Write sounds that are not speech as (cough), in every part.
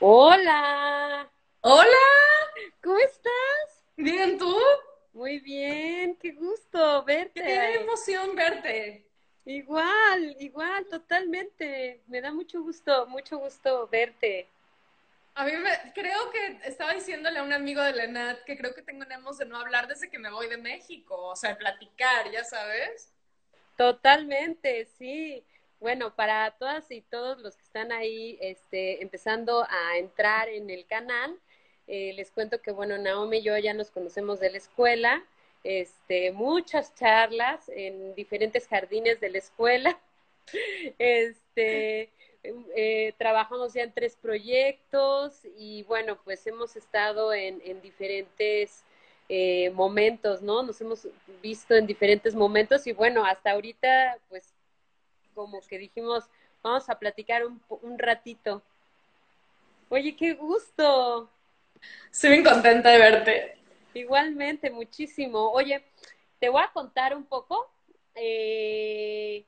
Hola, Hola, ¿cómo estás? bien, ¿tú? Muy bien, qué gusto Qué verte. emoción verte. Igual, igual, totalmente. Me da mucho gusto, mucho gusto verte. A mí me, creo que estaba diciéndole a un amigo de la ENAD que creo que tenemos de no hablar desde que me voy de México, o sea, platicar, ya sabes. Totalmente, sí. Bueno, para todas y todos los que están ahí, este, empezando a entrar en el canal, eh, les cuento que, bueno, Naomi y yo ya nos conocemos de la escuela, este, muchas charlas en diferentes jardines de la escuela. (laughs) Este, eh, trabajamos ya en tres proyectos y bueno, pues hemos estado en, en diferentes eh, momentos, ¿no? Nos hemos visto en diferentes momentos y bueno, hasta ahorita, pues como que dijimos, vamos a platicar un, un ratito. Oye, qué gusto. Estoy bien contenta de verte. Igualmente, muchísimo. Oye, te voy a contar un poco. Eh,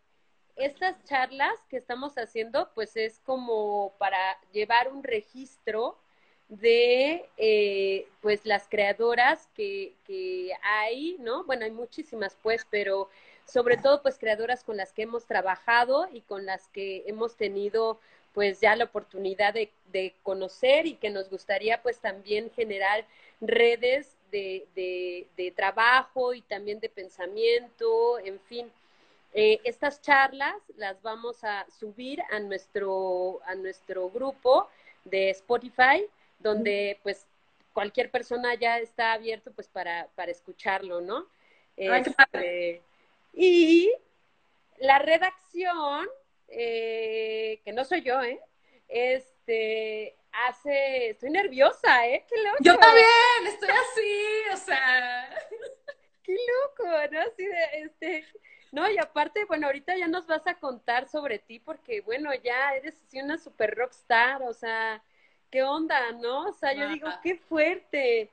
estas charlas que estamos haciendo, pues es como para llevar un registro de eh, pues las creadoras que, que hay, ¿no? Bueno, hay muchísimas pues, pero sobre todo pues creadoras con las que hemos trabajado y con las que hemos tenido pues ya la oportunidad de, de conocer y que nos gustaría pues también generar redes de, de, de trabajo y también de pensamiento, en fin. Eh, estas charlas las vamos a subir a nuestro, a nuestro grupo de Spotify, donde pues cualquier persona ya está abierto pues para, para escucharlo, ¿no? Este, y la redacción, eh, que no soy yo, ¿eh? Este, hace, estoy nerviosa, ¿eh? Qué loco. Yo también, estoy así, o sea. (laughs) Qué loco, ¿no? Así de, este, no, y aparte, bueno, ahorita ya nos vas a contar sobre ti porque, bueno, ya eres así una super rockstar, o sea, ¿qué onda, no? O sea, yo digo, Ajá. qué fuerte,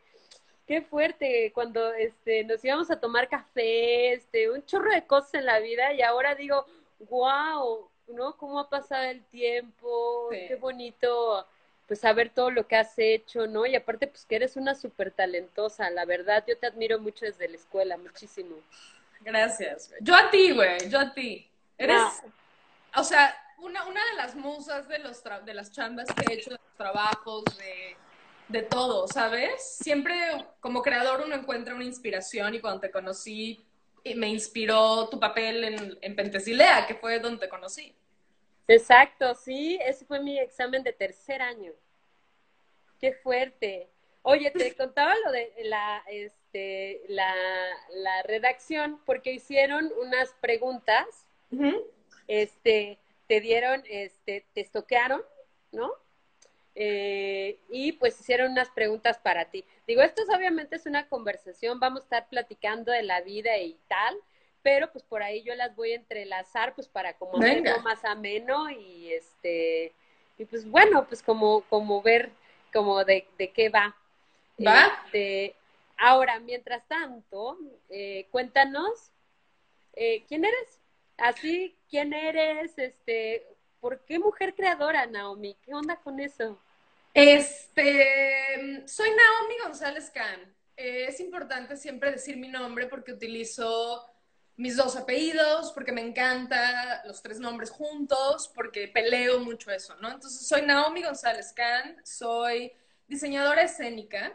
qué fuerte, cuando, este, nos íbamos a tomar café, este, un chorro de cosas en la vida y ahora digo, wow, ¿no? ¿Cómo ha pasado el tiempo? Sí. Qué bonito, pues, saber todo lo que has hecho, ¿no? Y aparte, pues, que eres una súper talentosa, la verdad, yo te admiro mucho desde la escuela, muchísimo. Gracias. Yo a ti, güey, yo a ti. Eres, o sea, una, una de las musas de, los tra- de las chambas que he hecho, de los trabajos, de, de todo, ¿sabes? Siempre como creador uno encuentra una inspiración y cuando te conocí eh, me inspiró tu papel en, en Pentesilea, que fue donde te conocí. Exacto, sí, ese fue mi examen de tercer año. Qué fuerte. Oye, te (laughs) contaba lo de la, este, la, la redacción, porque hicieron unas preguntas, este, te dieron, este, te estoquearon, ¿no? Eh, y pues hicieron unas preguntas para ti. Digo, esto es, obviamente es una conversación, vamos a estar platicando de la vida y tal, pero pues por ahí yo las voy a entrelazar pues para como hacerlo más ameno y este, y pues bueno, pues como, como ver como de, de qué va. ¿Va? Este, ahora, mientras tanto, eh, cuéntanos, eh, ¿quién eres? Así, ¿quién eres? Este, ¿por qué mujer creadora, Naomi? ¿Qué onda con eso? Este, soy Naomi González Can. Eh, es importante siempre decir mi nombre porque utilizo mis dos apellidos, porque me encanta los tres nombres juntos, porque peleo mucho eso, ¿no? Entonces, soy Naomi González Can, soy diseñadora escénica.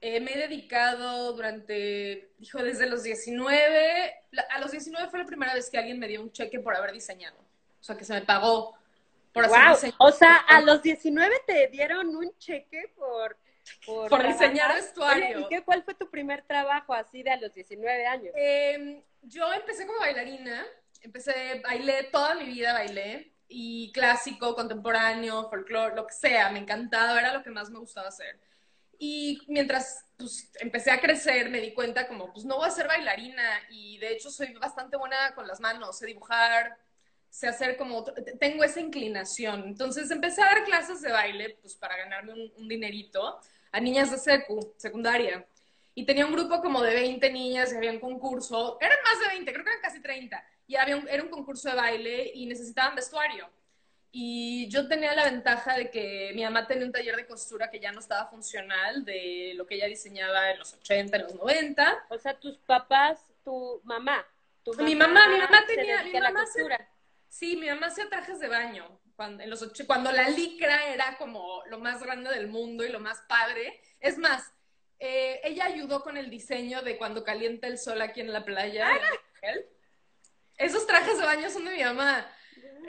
Eh, me he dedicado durante, dijo, desde los 19, la- a los 19 fue la primera vez que alguien me dio un cheque por haber diseñado. O sea, que se me pagó por Wow, o sea, a los 19 te dieron un cheque por por, Por diseñar vestuario. Oye, ¿y qué, cuál fue tu primer trabajo así de a los 19 años? Eh, yo empecé como bailarina, empecé, bailé toda mi vida, bailé, y clásico, contemporáneo, folclore, lo que sea, me encantaba, era lo que más me gustaba hacer. Y mientras pues, empecé a crecer, me di cuenta como, pues no voy a ser bailarina, y de hecho soy bastante buena con las manos, sé dibujar, sé hacer como, otro- tengo esa inclinación. Entonces empecé a dar clases de baile, pues para ganarme un, un dinerito, a niñas de secu, secundaria. Y tenía un grupo como de 20 niñas y había un concurso, eran más de 20, creo que eran casi 30, y había un- era un concurso de baile y necesitaban vestuario. Y yo tenía la ventaja de que mi mamá tenía un taller de costura que ya no estaba funcional de lo que ella diseñaba en los 80, en los 90. O sea, tus papás, tu mamá. Tu mi mamá, mi mamá se tenía, mi a la mamá costura. se- sí, mi mamá hacía trajes de baño. Cuando, en los och- cuando la licra era como lo más grande del mundo y lo más padre. Es más, eh, ella ayudó con el diseño de cuando calienta el sol aquí en la playa. de- Esos trajes de baño son de mi mamá.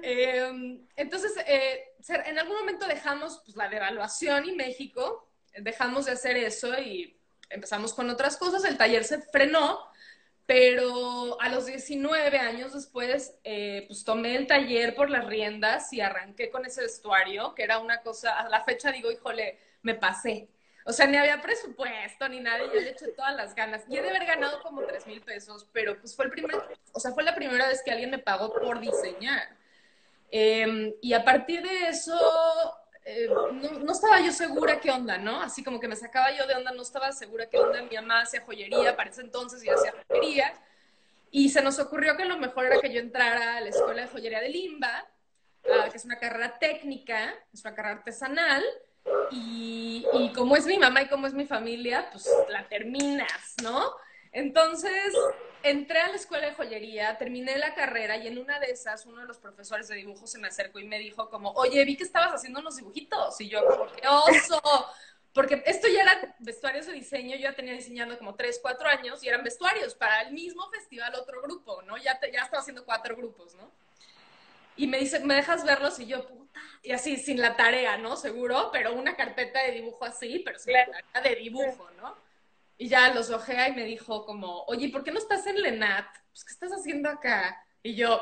Eh, entonces, eh, en algún momento dejamos pues, la devaluación y México, dejamos de hacer eso y empezamos con otras cosas. El taller se frenó, pero a los 19 años después, eh, pues tomé el taller por las riendas y arranqué con ese vestuario, que era una cosa, a la fecha digo, híjole, me pasé. O sea, ni había presupuesto ni nada, y yo le eché todas las ganas. Y de haber ganado como 3 mil pesos, pero pues fue el primer, o sea, fue la primera vez que alguien me pagó por diseñar. Eh, y a partir de eso, eh, no, estaba yo segura qué onda, ¿no? Así como que me sacaba yo de onda, no estaba segura qué onda. Mi mamá hacía joyería para ese entonces y hacía joyería. Y se nos ocurrió que lo mejor era que yo entrara a la escuela de joyería de Limba, uh, que es una carrera técnica, es una carrera artesanal. Y como es mi mamá y como es mi familia, pues la terminas, ¿no? Entonces, entré a la escuela de joyería, terminé la carrera y en una de esas uno de los profesores de dibujo se me acercó y me dijo como, oye, vi que estabas haciendo unos dibujitos. Y yo como, ¡qué oso! Porque esto ya eran vestuarios de diseño, yo ya tenía diseñando como 3, 4 años y eran vestuarios para el mismo festival otro grupo, ¿no? Ya, te, ya estaba haciendo cuatro grupos, ¿no? Y me dice, ¿me dejas verlos? Y yo, puta, y así, sin la tarea, ¿no? Seguro, pero una carpeta de dibujo así, pero sin la tarea de dibujo, ¿no? Y ya los ojea y me dijo como, oye, ¿por qué no estás en Lenat? Pues, ¿qué estás haciendo acá? Y yo,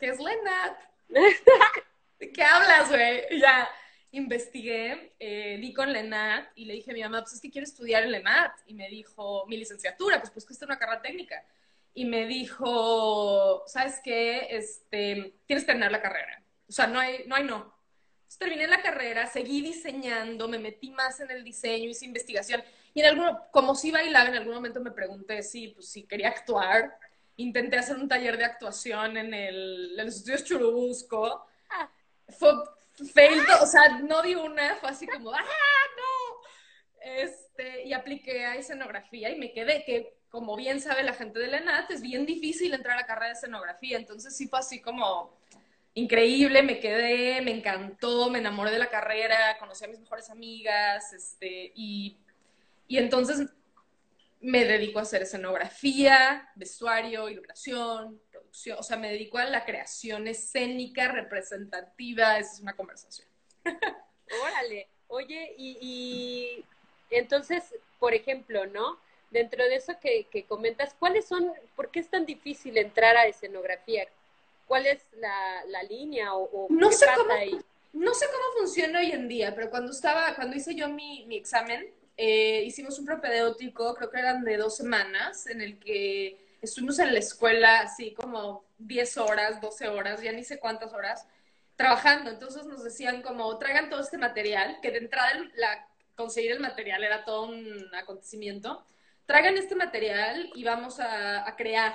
¿qué es Lenat? (laughs) ¿De qué hablas, güey? Y ya investigué, eh, di con Lenat y le dije a mi mamá, pues es que quiero estudiar en Lenat. Y me dijo, mi licenciatura, pues pues que es una carrera técnica. Y me dijo, ¿sabes qué? Este, tienes que terminar la carrera. O sea, no hay no. Hay no. Entonces, terminé la carrera, seguí diseñando, me metí más en el diseño, hice investigación. Y en alguno, como sí bailaba, en algún momento me pregunté si, pues, si quería actuar. Intenté hacer un taller de actuación en, el, en los estudios Churubusco. Ah. Fue fail, o sea, no di una, fue así como, ¡ah, no! Este, y apliqué a escenografía y me quedé, que como bien sabe la gente de la ENAT, es bien difícil entrar a la carrera de escenografía. Entonces sí fue así como increíble, me quedé, me encantó, me enamoré de la carrera, conocí a mis mejores amigas, este, y, y entonces me dedico a hacer escenografía, vestuario, iluminación, producción, o sea, me dedico a la creación escénica, representativa, esa es una conversación. (laughs) Órale, oye, y, y, entonces, por ejemplo, ¿no? Dentro de eso que, que comentas, ¿cuáles son, por qué es tan difícil entrar a escenografía? ¿Cuál es la, la línea o, o no qué sé pasa cómo, ahí? No sé cómo funciona hoy en día, pero cuando estaba, cuando hice yo mi, mi examen, eh, hicimos un propedéutico, creo que eran de dos semanas, en el que estuvimos en la escuela así como 10 horas, 12 horas, ya ni sé cuántas horas, trabajando. Entonces nos decían como, traigan todo este material, que de entrada la, conseguir el material era todo un acontecimiento. Traigan este material y vamos a, crear.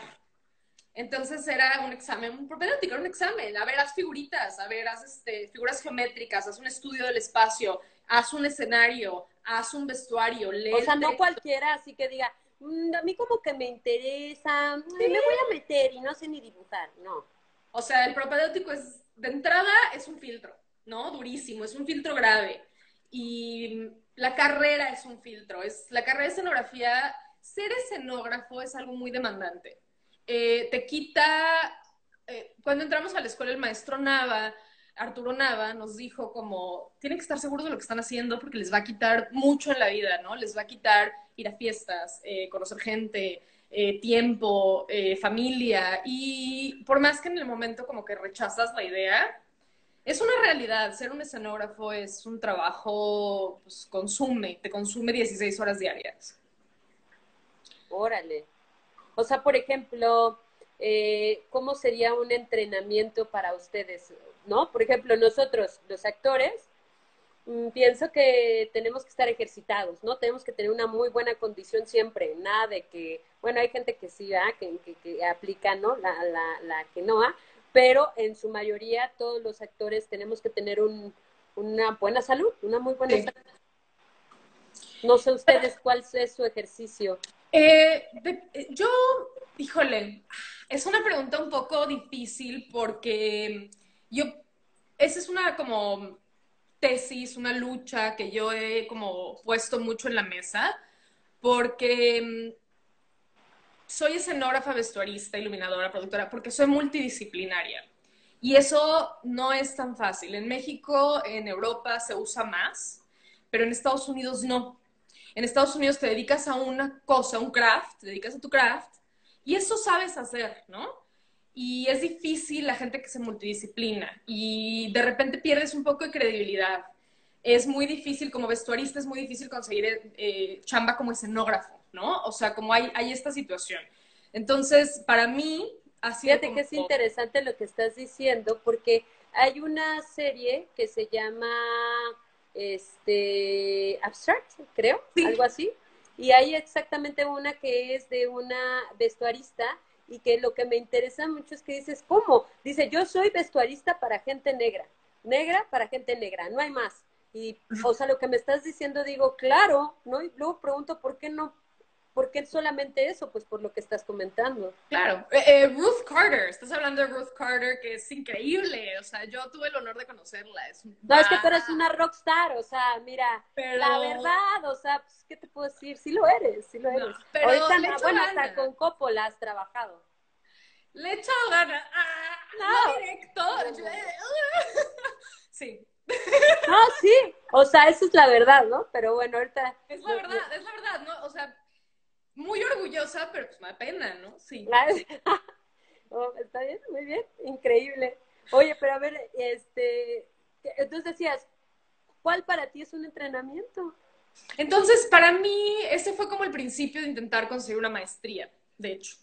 Entonces era un examen, un propedéutico, era un examen. A ver, haz figuritas, a ver, haz este, figuras geométricas, haz un estudio del espacio, haz un escenario, haz un vestuario, lee O sea, no cualquiera así que diga, "Mm, a mí como que me interesa, mm, me voy a meter y no sé ni dibujar, no. O sea, el propedéutico es, de entrada, es un filtro, ¿no? Durísimo, es un filtro grave. Y la carrera es un filtro. Es, la carrera de escenografía, ser escenógrafo es algo muy demandante. Eh, te quita, eh, cuando entramos a la escuela, el maestro Nava, Arturo Nava, nos dijo como, tienen que estar seguros de lo que están haciendo porque les va a quitar mucho en la vida, ¿no? Les va a quitar ir a fiestas, eh, conocer gente, eh, tiempo, eh, familia, y por más que en el momento como que rechazas la idea, es una realidad, ser un escenógrafo es un trabajo, pues consume, te consume 16 horas diarias. Órale. O sea, por ejemplo, ¿cómo sería un entrenamiento para ustedes? ¿No? Por ejemplo, nosotros, los actores, mm, pienso que tenemos que estar ejercitados, ¿no? Tenemos que tener una muy buena condición siempre, nada de que, bueno, hay gente que sí, ¿verdad? Que, que, que aplica, ¿no? La, la, la quenoa, pero en su mayoría todos los actores tenemos que tener un, una buena salud, una muy buena Sí. salud. No sé ustedes cuál es su ejercicio. Eh, de- eh, yo, híjole, es una pregunta un poco difícil porque yo, esa es una como tesis, una lucha que yo he como puesto mucho en la mesa porque mm, soy escenógrafa, vestuarista, iluminadora, productora, porque soy multidisciplinaria. Y eso no es tan fácil. En México, en Europa se usa más, pero en Estados Unidos no. En Estados Unidos te dedicas a una cosa, un craft, te dedicas a tu craft, y eso sabes hacer, ¿no? Y es difícil la gente que se multidisciplina y de repente pierdes un poco de credibilidad. Es muy difícil, como vestuarista, es muy difícil conseguir eh, chamba como escenógrafo, ¿no? O sea, como hay, hay esta situación. Entonces, para mí, sido Fíjate como- que es interesante lo que estás diciendo, porque hay una serie que se llama este Abstract, creo, Sí. algo así, y hay exactamente una que es de una vestuarista y que lo que me interesa mucho es que dices, ¿cómo? Dice, yo soy vestuarista para gente negra, negra para gente negra, no hay más. Y, o sea, lo que me estás diciendo, digo, claro, ¿no? Y luego pregunto, ¿por qué no? ¿Por qué solamente eso? Pues por lo que estás comentando. Claro. Eh, eh, Ruth Carter, estás hablando de Ruth Carter, que es increíble. O sea, yo tuve el honor de conocerla. Es un- No, es que tú eres una rockstar, o sea, mira, Pero- la verdad, o sea, pues, ¿qué te puedo decir? Sí lo eres, sí lo No, eres. pero Ahorita, no, bueno, ganas. hasta con Coppola has trabajado. Le he echado ganas. Ah, No. no directo. No, no. (laughs) Sí, No, sí, o sea, eso es la verdad, ¿no? Pero bueno, ahorita... es la verdad, es la verdad, ¿no? O sea, muy orgullosa, pero pues me da pena, ¿no? Sí. (laughs) Oh, está bien, muy bien, increíble. Oye, pero a ver, este, entonces decías, ¿cuál para ti es un entrenamiento? Entonces, para mí, ese fue como el principio de intentar conseguir una maestría, de hecho.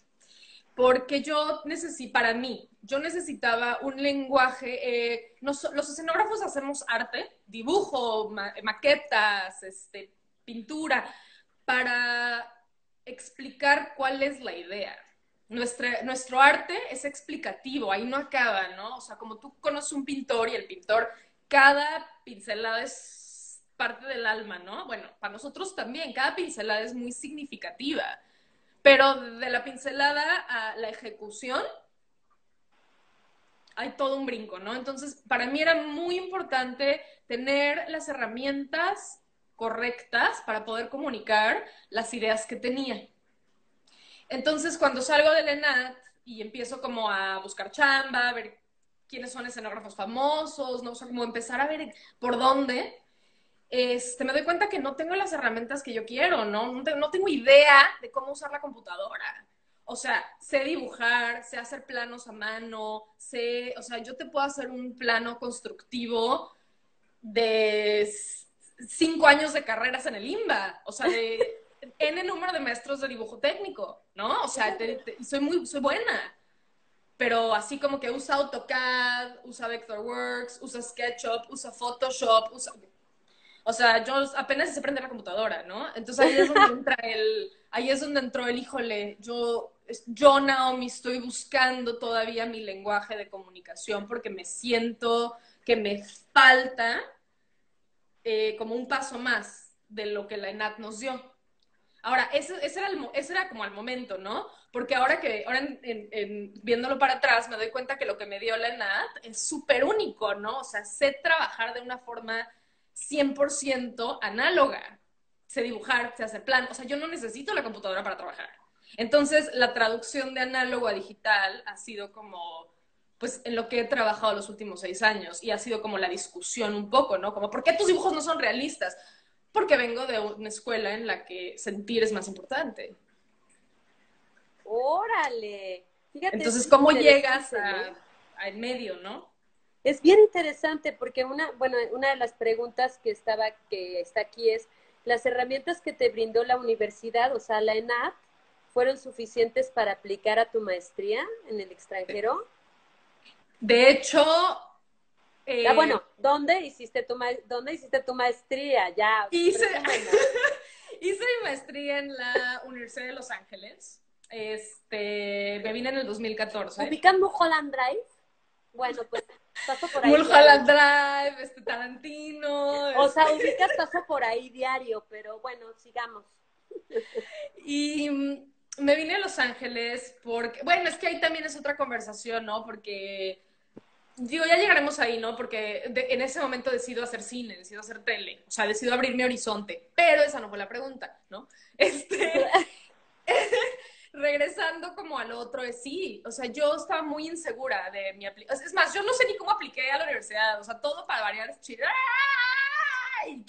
Porque yo necesito, para mí, yo necesitaba un lenguaje, eh, nos- los escenógrafos hacemos arte, dibujo, ma- maquetas, este, pintura, para explicar cuál es la idea. Nuestra, nuestro arte es explicativo, ahí no acaba, ¿no? O sea, como tú conoces un pintor y el pintor, cada pincelada es parte del alma, ¿no? Bueno, para nosotros también, cada pincelada es muy significativa, pero de la pincelada a la ejecución hay todo un brinco, ¿no? Entonces, para mí era muy importante tener las herramientas correctas para poder comunicar las ideas que tenía. Entonces, cuando salgo del ENAT y empiezo como a buscar chamba, a ver quiénes son escenógrafos famosos, ¿no? O sea, como empezar a ver por dónde, este, me doy cuenta que no tengo las herramientas que yo quiero, ¿no? No, te- no tengo idea de cómo usar la computadora. O sea, sé dibujar, sé hacer planos a mano, sé, o sea, yo te puedo hacer un plano constructivo de cinco años de carreras en el IMBA, o sea, de (laughs) N número de maestros de dibujo técnico, ¿no? O sea, te- te- soy muy, soy buena, pero así como que usa AutoCAD, usa Vectorworks, usa SketchUp, usa Photoshop, usa... O sea, yo apenas se prende la computadora, ¿no? Entonces ahí es donde (laughs) entra el, ahí es donde entró el, híjole, yo, yo Naomi estoy buscando todavía mi lenguaje de comunicación porque me siento que me falta eh, como un paso más de lo que la ENAT nos dio. Ahora, ese, ese, era, el, ese era como el momento, ¿no? Porque ahora que, ahora en, en- en- viéndolo para atrás, me doy cuenta que lo que me dio la ENAT es súper único, ¿no? O sea, sé trabajar de una forma 100% análoga. Sé dibujar, sé hacer plan. O sea, yo no necesito la computadora para trabajar. Entonces, la traducción de análogo a digital ha sido como, pues, en lo que he trabajado los últimos seis años y ha sido como la discusión un poco, ¿no? Como, ¿por qué tus dibujos no son realistas? Porque vengo de una escuela en la que sentir es más importante. Órale. Fíjate, Entonces, es ¿cómo llegas ¿no? a, a en medio, no? Es bien interesante porque una, bueno, una de las preguntas que estaba, que está aquí es, ¿las herramientas que te brindó la universidad, o sea, la ENAT, fueron suficientes para aplicar a tu maestría en el extranjero? De hecho, eh, Ah, bueno, ¿dónde hiciste tu, ¿dónde hiciste tu maestría? Ya, Hice- (laughs) hice mi maestría en la Universidad de Los Ángeles. Este, me vine en el 2014. ¿Ubicando Holland Drive? Bueno, pues paso por ahí. Mulholland Drive, este Tarantino. O sea, ubicas paso por ahí diario, pero bueno, sigamos. Y me vine a Los Ángeles porque, bueno, es que ahí también es otra conversación, ¿no? Porque, digo, ya llegaremos ahí, ¿no? Porque en ese momento decido hacer cine, decido hacer tele, o sea, decido abrir mi horizonte, pero esa no fue la pregunta, ¿no? (laughs) Este, (laughs) regresando como al otro, es sí, o sea, yo estaba muy insegura de mi aplicación. Es más, yo no sé ni cómo apliqué a la universidad, o sea, todo para variar es chido.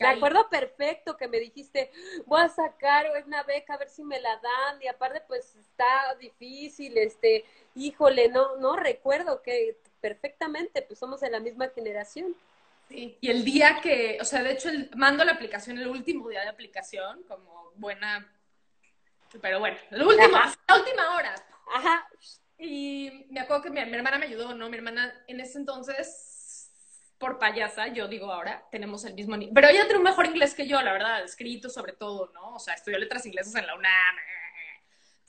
Me acuerdo perfecto que me dijiste, voy a sacar una beca a ver si me la dan, y aparte pues está difícil, este, híjole, no, no recuerdo que perfectamente, pues somos de la misma generación. Sí, y el día que, o sea, de hecho mando la aplicación el último día de aplicación, como buena pero bueno, la última, la última hora. Ajá. Y me acuerdo que mi, hermana me ayudó, ¿no? Mi hermana en ese entonces, por payasa, yo digo ahora, tenemos el mismo nivel. Pero ella tiene un mejor inglés que yo, la verdad, escrito sobre todo, ¿no? O sea, estudió letras inglesas en la UNAM.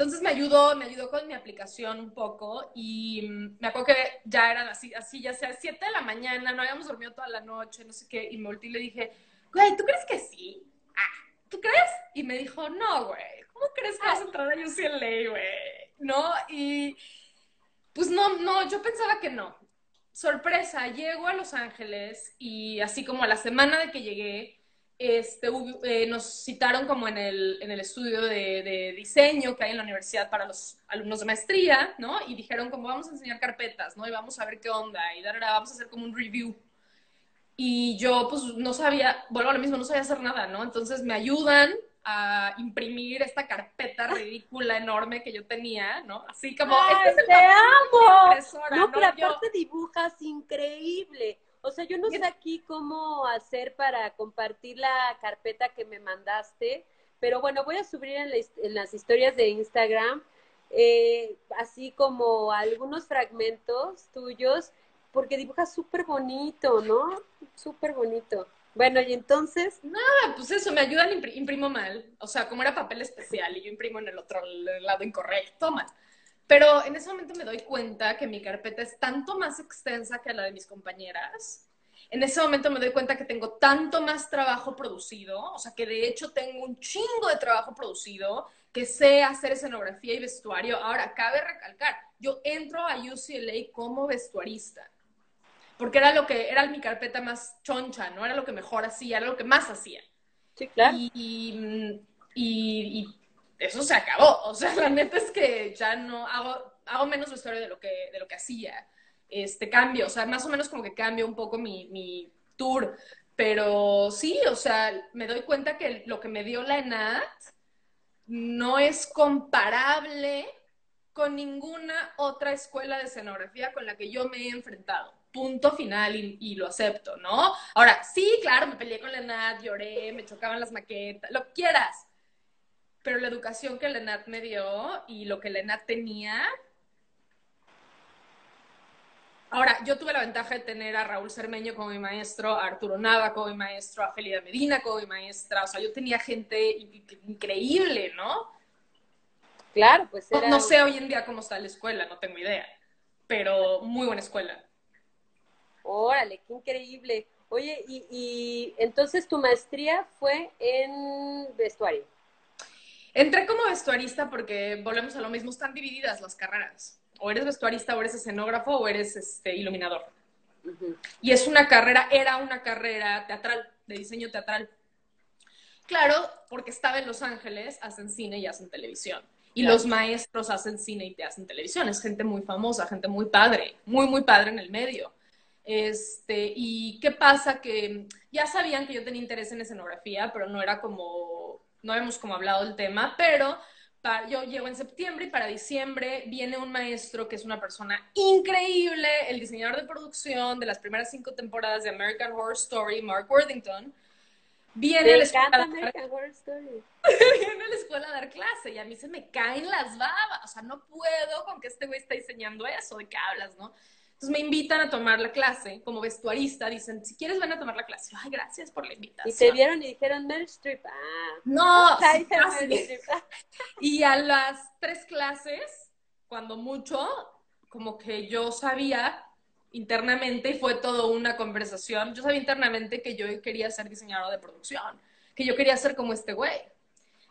Entonces me ayudó, me ayudó con mi aplicación un poco y me acuerdo que ya eran así, así ya sea 7 de la mañana, no habíamos dormido toda la noche, no sé qué, y me volteé y le dije, güey, ¿tú crees que sí? Ah, ¿tú crees? Y me dijo, no, güey, ¿cómo crees que vas a entrar a UCLA, güey? ¿No? Y pues no, no, yo pensaba que no. Sorpresa, llego a Los Ángeles y así como a la semana de que llegué, este, eh, nos citaron como en el, en el estudio de, de, diseño que hay en la universidad para los alumnos de maestría, ¿no? Y dijeron como vamos a enseñar carpetas, ¿no? Y vamos a ver qué onda, y vamos a hacer como un review. Y yo pues no sabía, vuelvo a lo mismo, no sabía hacer nada, ¿no? Entonces me ayudan a imprimir esta carpeta ridícula enorme que yo tenía, ¿no? Así como, este te amo. No, pero aparte dibujas increíble. O sea, yo no sé aquí cómo hacer para compartir la carpeta que me mandaste, pero bueno, voy a subir en, las historias de Instagram, eh, así como algunos fragmentos tuyos, porque dibujas súper bonito, ¿no? Súper bonito. Bueno, y entonces. Nada, pues eso, me ayudan, imprimo mal. O sea, como era papel especial y yo imprimo en el otro lado incorrecto, mal. Pero en ese momento me doy cuenta que mi carpeta es tanto más extensa que la de mis compañeras. En ese momento me doy cuenta que tengo tanto más trabajo producido, o sea, que de hecho tengo un chingo de trabajo producido, que sé hacer escenografía y vestuario. Ahora, cabe recalcar, yo entro a UCLA como vestuarista porque era lo que era mi carpeta más choncha, ¿no? Era lo que mejor hacía, era lo que más hacía. Sí, claro. Y, y, eso se acabó. O sea, la neta es que ya no hago, hago menos vestuario de lo que, de lo que hacía. Este cambio, o sea, más o menos como que cambio un poco mi, mi tour. Pero sí, o sea, me doy cuenta que lo que me dio la ENAT no es comparable con ninguna otra escuela de escenografía con la que yo me he enfrentado punto final y, lo acepto, ¿no? Ahora, sí, claro, me peleé con la Nat, lloré, me chocaban las maquetas, lo quieras. Pero la educación que la Nat me dio y lo que la Nat tenía. Ahora, yo tuve la ventaja de tener a Raúl Cermeño como mi maestro, a Arturo Nava como mi maestro, a Felida Medina como mi maestra. O sea, yo tenía gente increíble, ¿no? Claro, pues era... no sé hoy en día cómo está la escuela, no tengo idea. Pero muy buena escuela. Órale, qué increíble. Oye, y, entonces tu maestría fue en vestuario. Entré como vestuarista porque volvemos a lo mismo, están divididas las carreras. O eres vestuarista, o eres escenógrafo, o eres este, iluminador. Y es una carrera, era una carrera teatral, de diseño teatral. Claro, porque estaba en Los Ángeles, hacen cine y hacen televisión. Y los maestros hacen cine y te hacen televisión. Es gente muy famosa, gente muy padre, muy, muy padre en el medio. Este, y qué pasa que ya sabían que yo tenía interés en escenografía, pero no era como, no habíamos como hablado del tema, pero yo llego en septiembre y para diciembre viene un maestro que es una persona increíble, el diseñador de producción de las primeras cinco temporadas de American Horror Story, Mark Worthington. Viene a la escuela American Horror Story. (laughs) viene a la escuela a dar clase y a mí se me caen las babas, o sea, no puedo con que este güey está diseñando eso, ¿de qué hablas, no? Entonces me invitan a tomar la clase como vestuarista. Dicen, si quieres, ven a tomar la clase. Ay, gracias por la invitación. Y te vieron y dijeron, Meryl Streep. Ah, no, (laughs) (laughs) Y a las tres clases, cuando mucho, como que yo sabía internamente y fue todo una conversación. Yo sabía internamente que yo quería ser diseñadora de producción, que yo quería ser como este güey.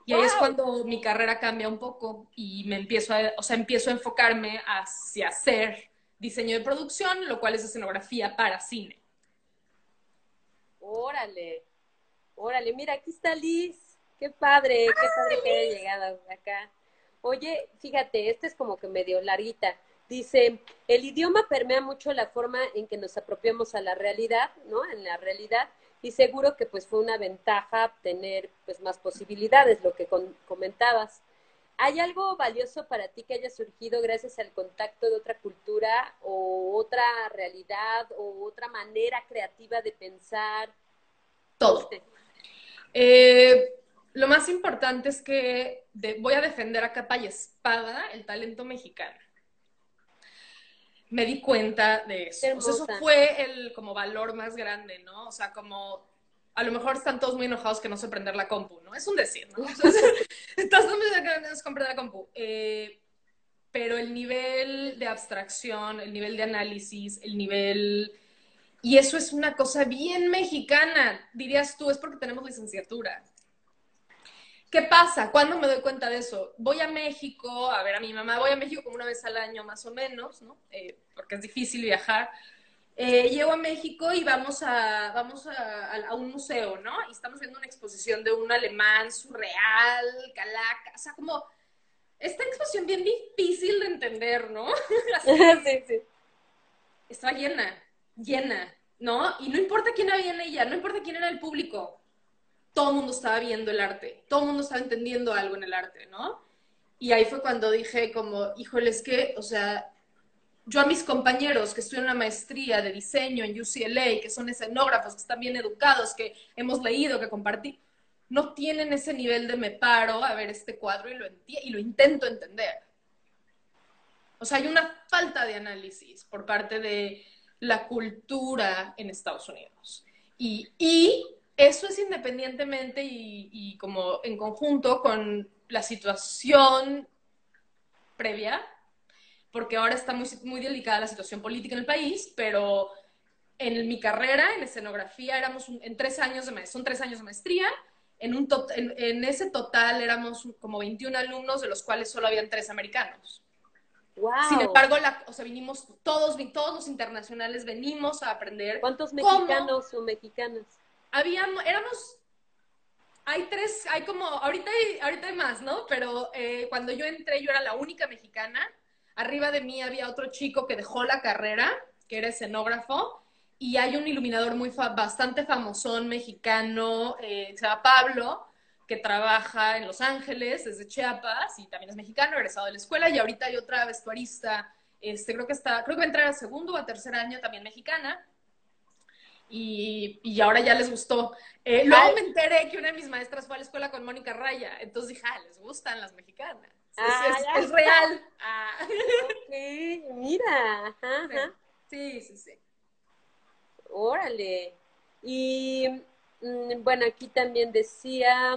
Y ahí es cuando mi carrera cambia un poco y me empiezo a, o sea, empiezo a enfocarme hacia hacer diseño de producción, lo cual es escenografía para cine. Órale, órale, mira, aquí está Liz. Qué padre, qué padre que haya llegado acá. Oye, fíjate, esta es como que medio larguita. Dice, el idioma permea mucho la forma en que nos apropiamos a la realidad, ¿no? En la realidad, y seguro que pues fue una ventaja tener pues más posibilidades, lo que comentabas. ¿Hay algo valioso para ti que haya surgido gracias al contacto de otra cultura o otra realidad o otra manera creativa de pensar? Todo. Eh, lo más importante es que voy a defender a capa y espada el talento mexicano. Me di cuenta de eso. eso fue el como valor más grande, ¿no? O sea, como a lo mejor están todos muy enojados que no sé prender la compu, ¿no? Es un decir, ¿no? (laughs) Estás muy enojados con prender la compu. Eh, pero el nivel de abstracción, el nivel de análisis, el nivel... Y eso es una cosa bien mexicana, dirías tú, es porque tenemos licenciatura. ¿Qué pasa? ¿Cuándo me doy cuenta de eso? Voy a México a ver a mi mamá, voy a México como una vez al año más o menos, ¿no? Eh, porque es difícil viajar. Eh, llego a México y vamos, a, vamos a, un museo, ¿no? Y estamos viendo una exposición de un alemán surreal, calaca, o sea, como esta exposición bien difícil de entender, ¿no? (laughs) (laughs) sí, sí. Estaba llena, llena, ¿no? Y no importa quién había en ella, no importa quién era el público, todo el mundo estaba viendo el arte, todo el mundo estaba entendiendo algo en el arte, ¿no? Y ahí fue cuando dije como, híjole, es que, o sea, yo a mis compañeros que estudian una maestría de diseño en UCLA, que son escenógrafos, que están bien educados, que hemos leído, que compartí, no tienen ese nivel de me paro a ver este cuadro y lo, y lo intento entender. O sea, hay una falta de análisis por parte de la cultura en Estados Unidos. Y, y eso es independientemente y, y como en conjunto con la situación previa porque ahora está muy, muy delicada la situación política en el país, pero en mi carrera, en escenografía, éramos en tres años de son tres años de maestría, en, un en, ese total éramos como 21 alumnos, de los cuales solo habían tres americanos. Wow. Sin embargo, la, o sea, vinimos todos, todos los internacionales venimos a aprender. ¿Cuántos mexicanos o mexicanas? Habíamos, éramos, hay tres, hay como, ahorita hay, ahorita hay más, ¿no? Pero eh, cuando yo entré, yo era la única mexicana Arriba de mí había otro chico que dejó la carrera, que era escenógrafo, y hay un iluminador muy bastante famosón mexicano, eh, se llama Pablo, que trabaja en Los Ángeles, desde Chiapas, y también es mexicano, egresado de la escuela, y ahorita hay otra vestuarista, este, creo que está, creo que va a entrar al segundo o a tercer año, también mexicana, y, y, ahora ya les gustó. Eh, luego me enteré que una de mis maestras fue a la escuela con Mónica Raya, entonces dije, ah, les gustan las mexicanas. Ah, es, real. Ah. Ok, mira. Sí, sí, sí. Órale. Y mm, bueno, aquí también decía,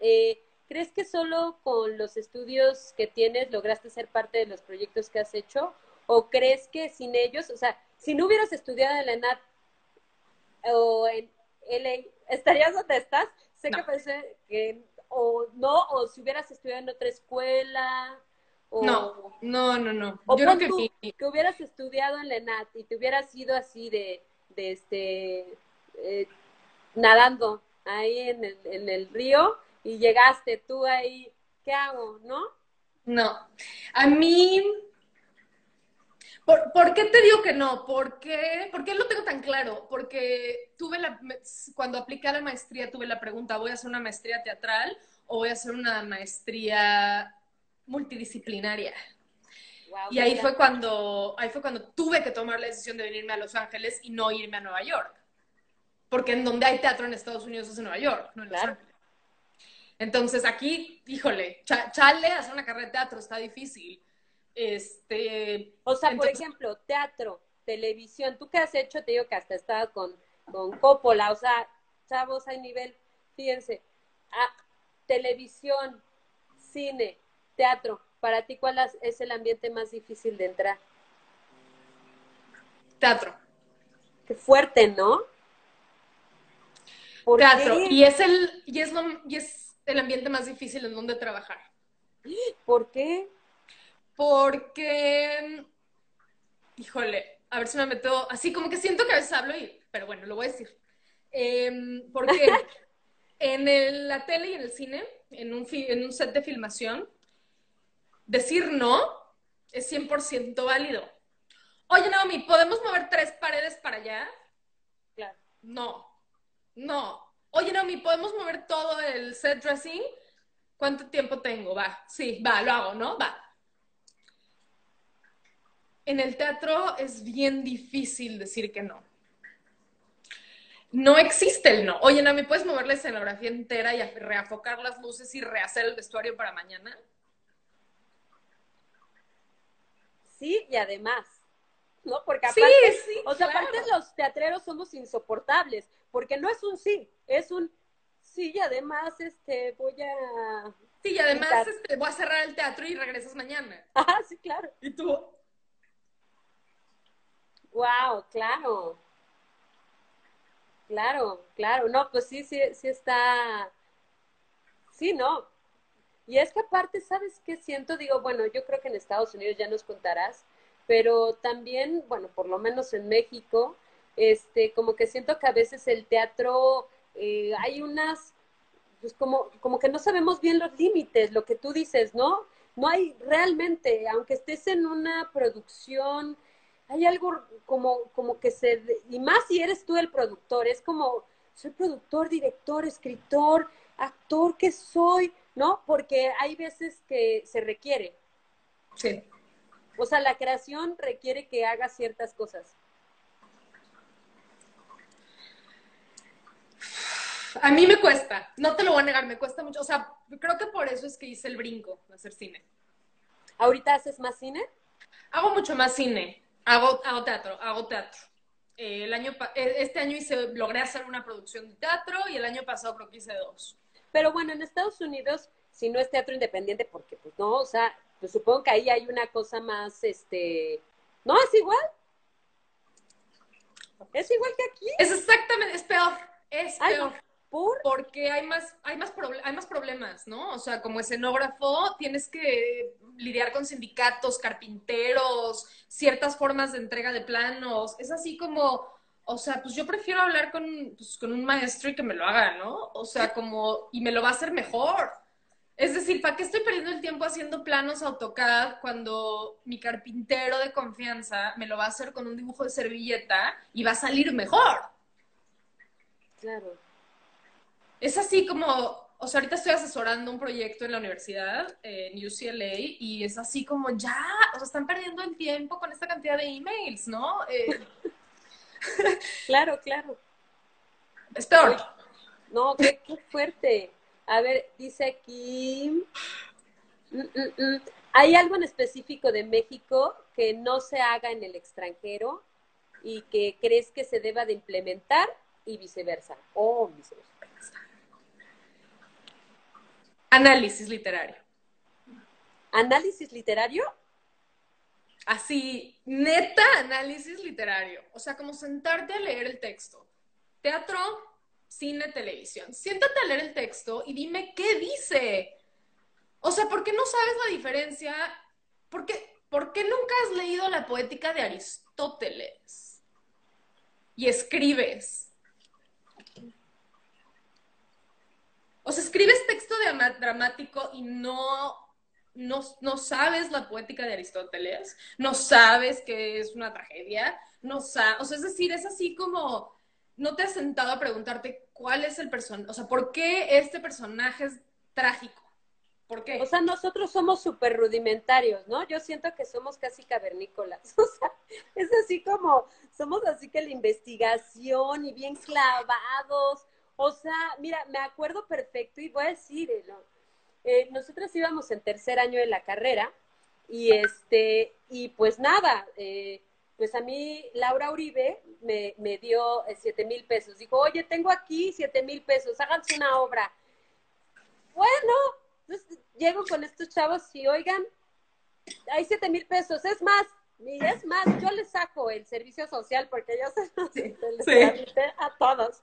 eh, ¿crees que solo con los estudios que tienes lograste ser parte de los proyectos que has hecho? ¿O crees que sin ellos, o sea, si no hubieras estudiado en la ENAT o en LA, ¿estarías donde estás? Sé que pensé que o no, o si hubieras estudiado en otra escuela. O, no, no, no, no. O Yo que, que hubieras estudiado en la ENAT y te hubieras ido así de, de este, eh, nadando ahí en el, en el río y llegaste tú ahí, ¿qué hago? ¿No? No. A mí, ¿Por, qué te digo que no? ¿Por qué? ¿Por qué lo tengo tan claro? Porque tuve la, cuando apliqué a la maestría tuve la pregunta, ¿voy a hacer una maestría teatral o voy a hacer una maestría multidisciplinaria? y ahí fue cuando ahí fue cuando tuve que tomar la decisión de venirme a Los Ángeles y no irme a Nueva York. Porque en donde hay teatro en Estados Unidos es en Nueva York, no en Los Ángeles. Entonces aquí, híjole, chale, hacer una carrera de teatro está difícil este, o sea, por ejemplo, teatro, televisión, ¿tú qué has hecho? Te digo que hasta estaba con, con Coppola, o sea, chavos, hay nivel, fíjense, ah, televisión, cine, teatro, para ti, ¿cuál es el ambiente más difícil de entrar? Teatro. Qué fuerte, ¿no? Teatro. Y es el, y es y es el ambiente más difícil en donde trabajar. ¿Por qué? Porque, híjole, a ver si me meto, así como que siento que a veces hablo y, pero bueno, lo voy a decir. Em, porque (laughs) en la tele y en el cine, en un, en un set de filmación, decir no es 100% válido. Oye, Naomi, ¿podemos mover tres paredes para allá? Claro. No, no. Oye, Naomi, ¿podemos mover todo el set dressing? ¿Cuánto tiempo tengo? Va, sí, va, lo hago, ¿no? Va. En el teatro es bien difícil decir que no. No existe el no. Oye, Naomi, ¿puedes mover la escenografía entera y reafocar las luces y rehacer el vestuario para mañana? Sí, y además, ¿no? Porque aparte, sí, o sea, aparte los teatreros somos insoportables, porque no es un sí, es un sí, y además, este, voy a... Sí, y además, este, voy a cerrar el teatro y regresas mañana. (laughs) Ah, sí, claro. ¿Y tú? Wow, claro. Claro, claro. No, pues sí, sí, sí está... Sí, no. Y es que aparte, ¿sabes qué siento? Digo, bueno, yo creo que en Estados Unidos ya nos contarás, pero también, bueno, por lo menos en México, este, como que siento que a veces el teatro eh, hay unas, pues como, como que no sabemos bien los límites, lo que tú dices, ¿no? No hay realmente, aunque estés en una producción, hay algo como, como que se, y más si eres tú el productor, es como, soy productor, director, escritor, actor que soy, ¿no? Porque hay veces que se requiere. Sí. O sea, la creación requiere que hagas ciertas cosas. A mí me cuesta, no te lo voy a negar, me cuesta mucho. O sea, creo que por eso es que hice el brinco de hacer cine. ¿Ahorita haces más cine? Hago mucho más cine. Hago, hago teatro, hago teatro. Eh, el año, eh, este año hice, logré hacer una producción de teatro y el año pasado creo que hice dos. Pero bueno, en Estados Unidos, si no es teatro independiente, porque pues no, o sea, pues supongo que ahí hay una cosa más, este, ¿no es igual? ¿Es igual que aquí? Es exactamente, es peor, es peor. Porque hay más, hay, más hay más problemas, ¿no? O sea, como escenógrafo tienes que lidiar con sindicatos, carpinteros, ciertas formas de entrega de planos. Es así como, o sea, pues yo prefiero hablar con, pues, con un maestro y que me lo haga, ¿no? O sea, como, y me lo va a hacer mejor. Es decir, ¿para qué estoy perdiendo el tiempo haciendo planos AutoCAD cuando mi carpintero de confianza me lo va a hacer con un dibujo de servilleta y va a salir mejor? Claro es así como, o sea, ahorita estoy asesorando un proyecto en la universidad, en UCLA, y es así como ya, o sea, están perdiendo el tiempo con esta cantidad de emails, ¿no? Eh, (laughs) claro, claro. Es peor. No, qué, fuerte. A ver, dice aquí, mm, mm, mm, ¿hay algo en específico de México que no se haga en el extranjero y que crees que se deba de implementar y viceversa? O viceversa. Análisis literario. ¿Análisis literario? Así, neta análisis literario. O sea, como sentarte a leer el texto. Teatro, cine, televisión. Siéntate a leer el texto y dime qué dice. O sea, ¿por qué no sabes la diferencia? ¿Por qué, ¿Por qué nunca has leído la poética de Aristóteles? Y escribes. O sea, escribes texto dramático y no, no, sabes la poética de Aristóteles, no sabes que es una tragedia, no sabes, o sea, es decir, es así como, no te has sentado a preguntarte cuál es el personaje, o sea, ¿por qué este personaje es trágico? ¿Por qué? O sea, nosotros somos súper rudimentarios, ¿no? Yo siento que somos casi cavernícolas. (laughs) O sea, es así como, somos así que la investigación y bien clavados. O sea, mira, me acuerdo perfecto y voy a decir, eh, nosotros íbamos en tercer año de la carrera y este, y pues nada, eh, pues a mí Laura Uribe me, me dio eh, siete mil pesos. Dijo, oye, tengo aquí siete mil pesos, háganse una obra. Bueno, entonces llego con estos chavos y oigan, hay siete mil pesos, es más, Y es más, yo le saco el servicio social porque yo se los Sí. (laughs) a todos.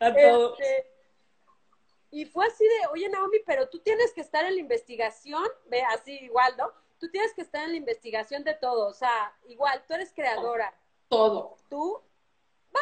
A todos. Este, y fue así de, oye Naomi, pero tú tienes que estar en la investigación, ve así igual, ¿no? Tú tienes que estar en la investigación de todo, o sea, igual, tú eres creadora, Todo. tú, va.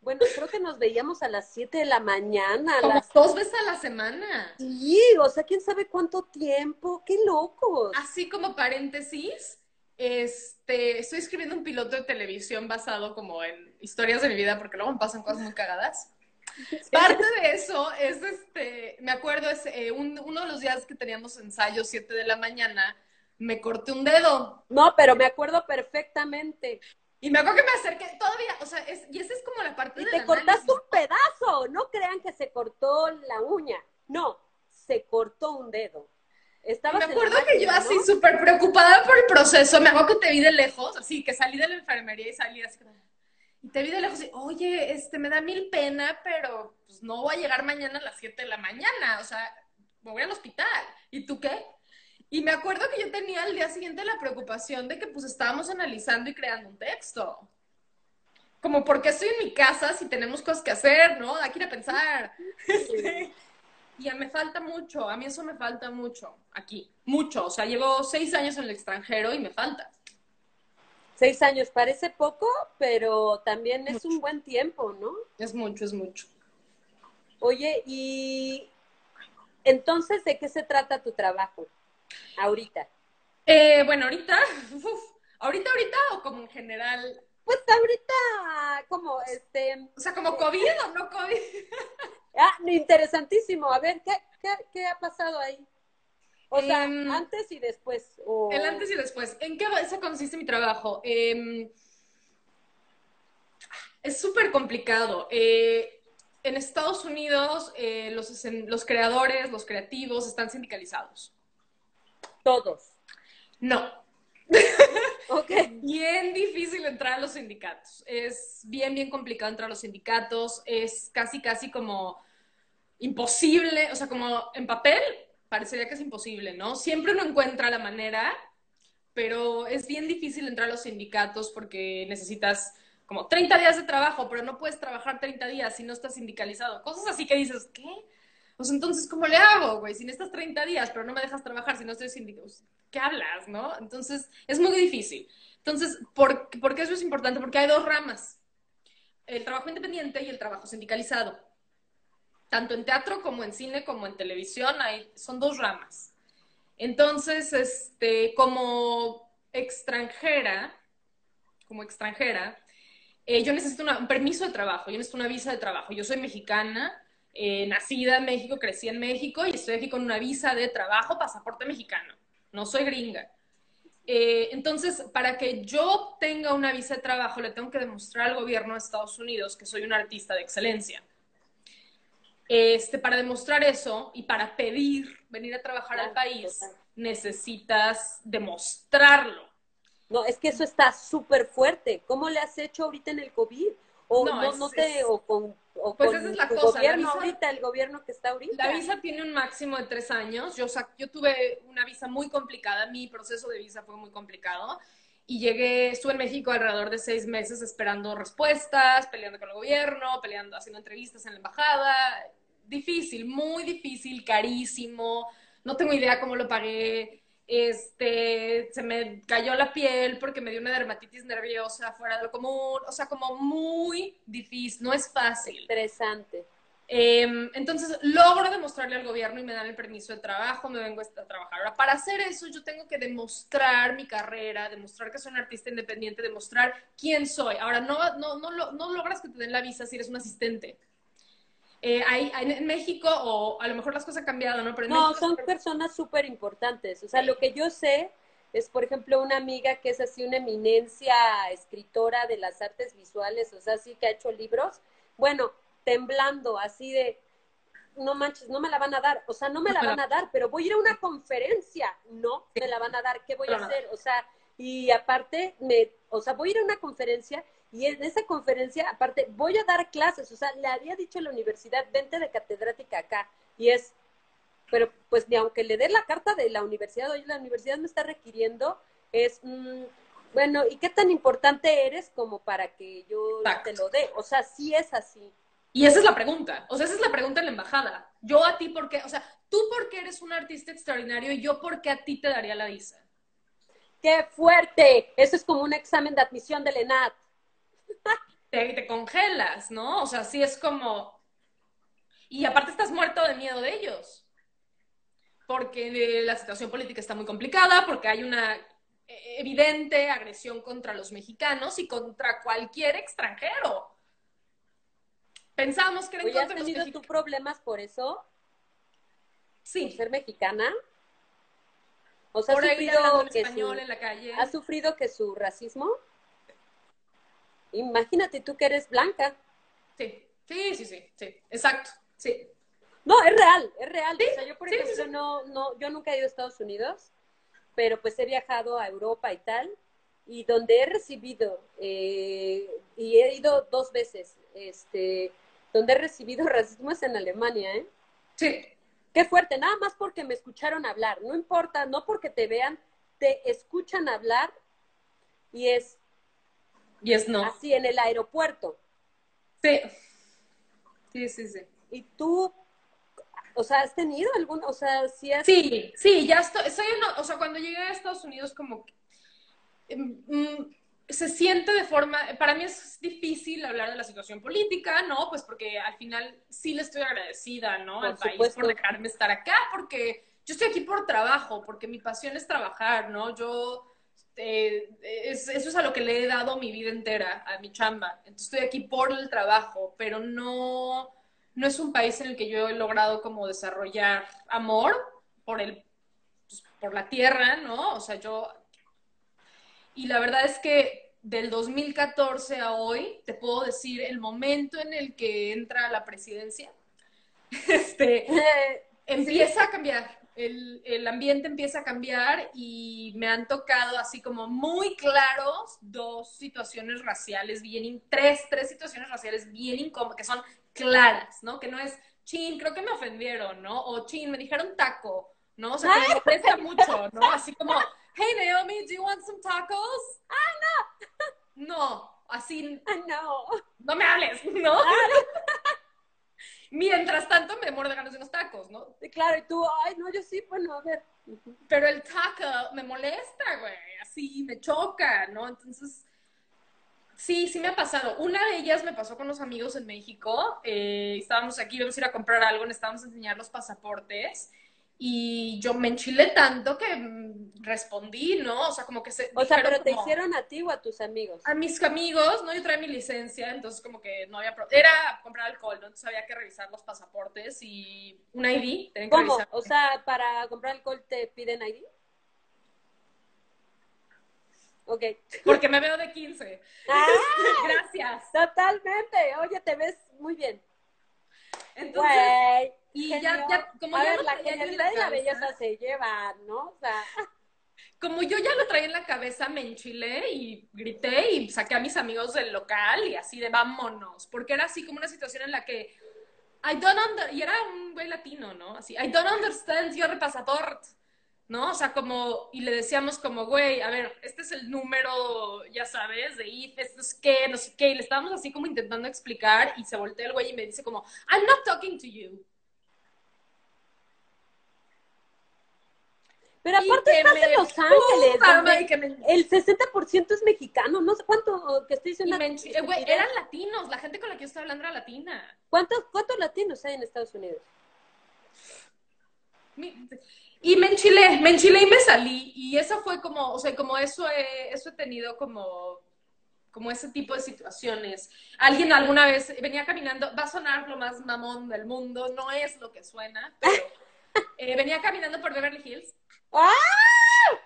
Bueno, creo que nos veíamos a las 7 de la mañana, a Como las... dos veces a la semana. Sí, o sea, quién sabe cuánto tiempo, qué locos. Así como paréntesis, este, estoy escribiendo un piloto de televisión basado como en historias de mi vida, porque luego me pasan cosas muy cagadas. (laughs) Parte de eso es, este, me acuerdo, es, eh, un- uno de los días que teníamos ensayo, 7 de la mañana, me corté un dedo. No, pero me acuerdo perfectamente. Y me acuerdo que me acerqué todavía, o sea, es- y esa es como la parte Y te cortaste un pedazo, no crean que se cortó la uña, no, se cortó un dedo. Estabas me acuerdo que yo máquina, así ¿no? súper preocupada por el proceso, me acuerdo que te vi de lejos, así que salí de la enfermería y salí así como, y te vi de lejos y, oye, este, me da mil pena, pero pues no voy a llegar mañana a las 7 de la mañana, o sea, me voy al hospital. ¿Y tú qué? Y me acuerdo que yo tenía al día siguiente la preocupación de que pues estábamos analizando y creando un texto. Como, ¿por qué estoy en mi casa si tenemos cosas que hacer, no? Hay que ir a pensar. (laughs) Este, y ya me falta mucho, a mí eso me falta mucho aquí, mucho. O sea, llevo seis años en el extranjero y me falta. Seis años, parece poco, pero también es un buen tiempo, ¿no? Es mucho, es mucho. Oye, y entonces, ¿de qué se trata tu trabajo ahorita? Eh, bueno, ahorita, (laughs) uf, ahorita, ahorita o como en general, Pues ahorita, como este, o sea, como COVID o no COVID. (laughs) ah, interesantísimo, a ver, ¿qué, qué, qué ha pasado ahí? O sea, Em, antes y después. o- El antes y después. ¿En qué se consiste mi trabajo? Eh, es súper complicado. Eh, en Estados Unidos, eh, los, los creadores, los creativos están sindicalizados. Todos. No, (laughs) Ok. bien difícil entrar a los sindicatos. Es bien, bien complicado entrar a los sindicatos. Es casi, casi como imposible. O sea, como en papel parecería que es imposible, ¿no? Siempre uno encuentra la manera, pero es bien difícil entrar a los sindicatos porque necesitas como 30 días de trabajo, pero no puedes trabajar 30 días si no estás sindicalizado. Cosas así que dices, ¿qué? Pues entonces, ¿cómo le hago, güey? Si necesitas 30 días, pero no me dejas trabajar si no estoy sindicalizado. ¿Qué hablas, no? Entonces, es muy difícil. Entonces, ¿por, ¿por qué eso es importante? Porque hay dos ramas. El trabajo independiente y el trabajo sindicalizado. Tanto en teatro como en cine como en televisión hay, son dos ramas. Entonces, este, como extranjera, como extranjera, eh, yo necesito un permiso de trabajo, yo necesito una visa de trabajo. Yo soy mexicana, eh, nacida en México, crecí en México y estoy aquí con una visa de trabajo, pasaporte mexicano. No soy gringa. Eh, entonces, para que yo tenga una visa de trabajo, le tengo que demostrar al gobierno de Estados Unidos que soy un artista de excelencia. Este, para demostrar eso y para pedir venir a trabajar al Claro, país, total. necesitas demostrarlo. No, es que eso está súper fuerte. ¿Cómo le has hecho ahorita en el COVID? O No, no, es- no te, es- o con, o Pues con esa es la cosa, la gobierno visa- ahorita, el gobierno que está ahorita. La visa tiene un máximo de tres años. Yo, yo tuve una visa muy complicada. Mi proceso de visa fue muy complicado. Y llegué, estuve en México alrededor de seis meses esperando respuestas, peleando con el gobierno, peleando, haciendo entrevistas en la embajada. Difícil, muy difícil, carísimo. No tengo idea cómo lo pagué. Este, se me cayó la piel porque me dio una dermatitis nerviosa fuera de lo común. O sea, como muy difícil, no es fácil. Interesante. Eh, entonces logro demostrarle al gobierno y me dan el permiso de trabajo, me vengo a trabajar. Ahora, para hacer eso yo tengo que demostrar mi carrera, demostrar que soy un artista independiente, demostrar quién soy. Ahora, no, no, no, no logras que te den la visa si eres un asistente. Eh, hay, en México, o a lo mejor las cosas han cambiado, ¿no? Pero en No, México son personas súper importantes. O sea, lo que yo sé es, por ejemplo, una amiga que es así una eminencia escritora de las artes visuales, o sea, sí que ha hecho libros. Bueno, temblando, así de, no manches, no me la van a dar. O sea, no me la van a dar, pero voy a ir a una conferencia. No, me la van a dar. ¿Qué voy a hacer? O sea, y aparte, me, o sea, voy a ir a una conferencia y en esa conferencia, aparte, voy a dar clases. O sea, le había dicho a la universidad, vente de catedrática acá. Y es, pero pues ni aunque le dé la carta de la universidad, oye, la universidad me está requiriendo, es, mm, Bueno, ¿y qué tan importante eres como para que yo Exacto. te lo dé? O sea, sí es así. Y esa es la pregunta. O sea, esa es la pregunta en la embajada. Yo a ti, ¿por qué? O sea, tú porque eres un artista extraordinario y yo porque a ti te daría la visa. ¡Qué fuerte! Eso es como un examen de admisión del ENAT. Te, te congelas, ¿no? O sea, sí es como... Y aparte estás muerto de miedo de ellos. Porque eh, la situación política está muy complicada, porque hay una eh, evidente agresión contra los mexicanos y contra cualquier extranjero. Pensábamos que era en ¿has contra los tenido tú problemas por eso? ¿Por Sí, ser mexicana? O sea, por ¿has ahí hablando sufrido, en que español su, en la calle. ¿has sufrido que su racismo? Imagínate tú que eres blanca. Sí, sí, sí, sí, sí, exacto, sí. No, es real, es real. Sí, o sea, yo, por sí, ejemplo, no, no, yo nunca he ido a Estados Unidos, pero pues he viajado a Europa y tal, y donde he recibido, eh, y he ido dos veces, este, donde he recibido (laughs) racismo es en Alemania, ¿eh? Sí, Qué fuerte, nada más porque me escucharon hablar, no importa, no porque te vean, te escuchan hablar y es y es no. así en el aeropuerto. Sí, sí, sí, sí. Y tú, o sea, ¿has tenido algún, o sea, si has... Sí, sí, ya estoy, o sea, cuando llegué a Estados Unidos como que, em, mm, se siente de forma, para mí es difícil hablar de la situación política, ¿no? Pues porque al final sí le estoy agradecida, ¿no? Por Al país por dejarme estar acá, porque yo estoy aquí por trabajo, porque mi pasión es trabajar, ¿no? Yo, eh, es- eso es a lo que le he dado mi vida entera, a mi chamba. Entonces estoy aquí por el trabajo, pero no, no es un país en el que yo he logrado como desarrollar amor por el, pues, por la tierra, ¿no? O sea, yo y la verdad es que del 2014 a hoy, te puedo decir el momento en el que entra la presidencia, (laughs) este, (laughs) empieza a cambiar. El, el ambiente empieza a cambiar y me han tocado así como muy claros dos situaciones raciales bien, tres, tres situaciones raciales bien incómodas, que son claras, ¿no? Que no es, chin, creo que me ofendieron, ¿no? O chin, me dijeron taco, ¿no? O sea, que me molesta mucho, ¿no? Así como, hey Naomi, do you want some tacos? Ah, no. No, así, Ah, (laughs) no. no me hables, ¿no? Mientras tanto me muero de ganas de unos tacos, ¿no? Claro, y tú, ay, no, yo sí, bueno, a ver. Pero el taco me molesta, güey, así me choca, ¿no? Entonces, sí, sí me ha pasado. Una de ellas me pasó con los amigos en México. eh, estábamos aquí, íbamos a ir a comprar algo, necesitábamos enseñar los pasaportes. Y yo me enchilé tanto que mm, respondí, ¿no? O sea, como que se. O sea, pero te hicieron a ti o a tus amigos. a mis amigos, ¿no? Yo traía mi licencia, entonces como que no había... Era comprar alcohol, ¿no? Entonces había que revisar los pasaportes y un ID, que ¿Cómo? revisar. O sea, para comprar alcohol te piden ID. Ok. Porque me veo de 15. ¡Ah! (laughs) Gracias. Totalmente. Oye, te ves muy bien. Entonces. Y genio. ya, ya, como a ya ver, lo la genialidad y la belleza se llevan, ¿no? O sea, (laughs) Como yo ya lo traía en la cabeza, me enchilé y grité y saqué a mis amigos del local y así de vámonos. Porque era así como una situación en la que I don't under... Y era un güey latino, ¿no? Así, I don't understand your passport. ¿No? O sea, como, y le decíamos como, güey, a ver, este es el número, ya sabes, de IF, esto es qué, no sé qué, y le estábamos así como intentando explicar, y se voltea el güey y me dice como, I'm not talking to you. Pero aparte estás en Los Ángeles, donde que me- el 60% es mexicano, no sé cuánto, que estoy diciendo. me eh, güey, eran latinos, la gente con la que yo estaba hablando era latina. ¿Cuántos, ¿Cuántos latinos hay en Estados Unidos? Mi- Y me enchilé, me enchilé y me salí. Y eso fue como, o sea, como eso he, eso he tenido como, como ese tipo de situaciones. Alguien alguna vez venía caminando, va a sonar lo más mamón del mundo, no es lo que suena, pero (laughs) eh, venía caminando por Beverly Hills. ¡Ah!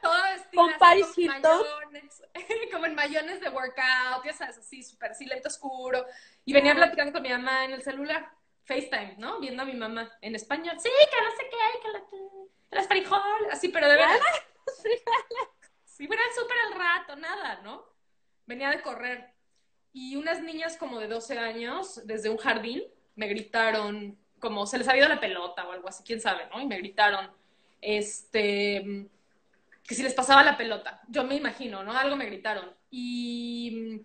Toda vestida ¿Con Paris con Hilton? mayones, (laughs) como en mayones de workout, ya sabes, así súper así lento oscuro. Y venía platicando con mi mamá en el celular, FaceTime, ¿no? Viendo a mi mamá en español. Sí, que no sé qué, que la, las frijoles, así, pero de verdad. (laughs) Sí, era súper al rato, nada, ¿no? Venía de correr. Y unas niñas como de 12 años, desde un jardín, me gritaron, como se les había ido la pelota o algo así, quién sabe, ¿no? Y me gritaron, este, que si les pasaba la pelota. Yo me imagino, ¿no? Algo me gritaron. Y,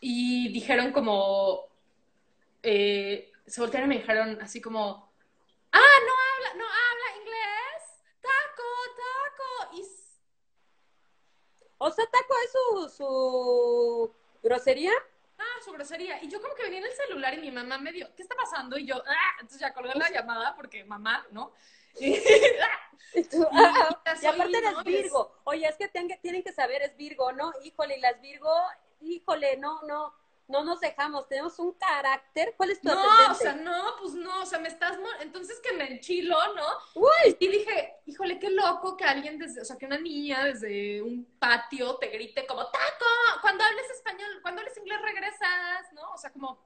y dijeron como, eh, se voltearon y me dijeron así como, ah, no habla, no habla inglés, taco, taco. Y... O sea, taco es su, su grosería. Ah, su grosería. Y yo como que venía en el celular y mi mamá me dio, ¿qué está pasando? Y yo, ah, entonces ya colgué la llamada porque mamá, ¿no? (laughs) Y, tú, ah, y aparte eres Virgo. Oye, es que tienen que saber, es Virgo, ¿no? Híjole, y las Virgo, híjole, no, no no nos dejamos, tenemos un carácter. ¿Cuál es tu No, o sea, no, pues no, o sea, me estás. Entonces que me enchilo, ¿no? Uy. Y dije, híjole, qué loco que alguien desde, o sea, que una niña desde un patio te grite como, taco, cuando hables español, cuando hables inglés regresas, ¿no? O sea, como.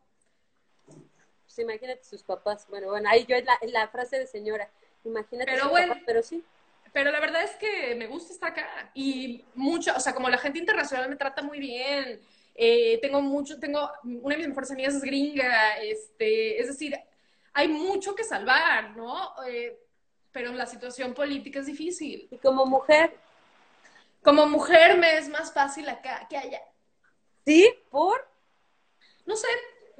Pues imagínate sus papás. Bueno, bueno, ahí yo es la, la frase de señora. Imagínate pero bueno, pero sí. Pero la verdad es que me gusta estar acá. Y mucho, o sea, como la gente internacional me trata muy bien eh, tengo mucho, tengo, una de mis mejores amigas es gringa, este, es decir, hay mucho que salvar, ¿no? Eh, pero la situación política es difícil. ¿Y como mujer? Como mujer me es más fácil acá que allá. ¿Sí? ¿Por? No sé,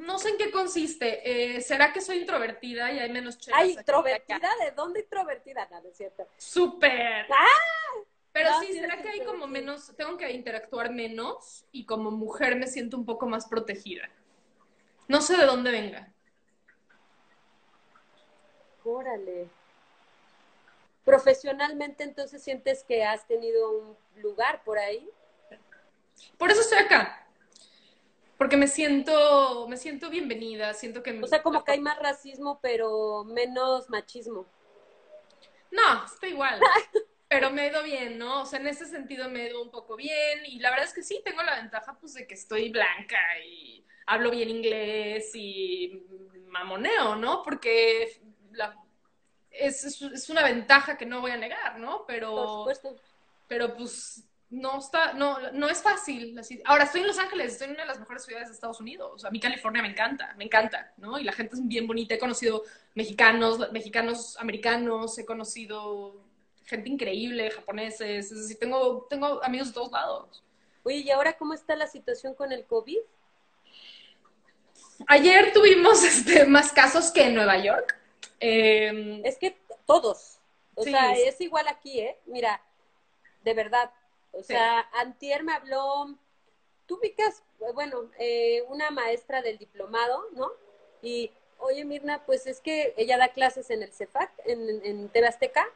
no sé en qué consiste. Eh, ¿Será que soy introvertida y hay menos chelas? ¿Ay, introvertida? ¿De dónde introvertida? No, es cierto. ¡Súper! ¡Ah! Pero sí, ¿será que hay como menos, tengo que interactuar menos y como mujer me siento un poco más protegida? No sé de dónde venga. Órale. Profesionalmente, entonces sientes que has tenido un lugar por ahí. Por eso estoy acá. Porque me siento, me siento bienvenida, siento que... O sea, como que hay más racismo, pero menos machismo. No, está igual. pero me he ido bien, ¿no? O sea, en ese sentido me he ido un poco bien y la verdad es que sí, tengo la ventaja pues de que estoy blanca y hablo bien inglés y mamoneo, ¿no? Porque la, es, es, una ventaja que no voy a negar, ¿no? Pero, Por supuesto. Pero pues no está, no, no es fácil. Ahora estoy en Los Ángeles, estoy en una de las mejores ciudades de Estados Unidos. A mí California me encanta, me encanta, ¿no? Y la gente es bien bonita. He conocido mexicanos, mexicanos americanos, he conocido gente increíble, japoneses, es decir, tengo, tengo amigos de todos lados. Oye, ¿y ahora cómo está la situación con el COVID? Ayer tuvimos este, más casos que en Nueva York. Em, es que todos. O sea, es igual aquí, ¿eh? Mira, de verdad. O sea, Antier me habló, tú ubicas, bueno, eh, una maestra del diplomado, ¿no? Y, oye, Mirna, pues es que ella da clases en el CEFAC, en, en TV Azteca,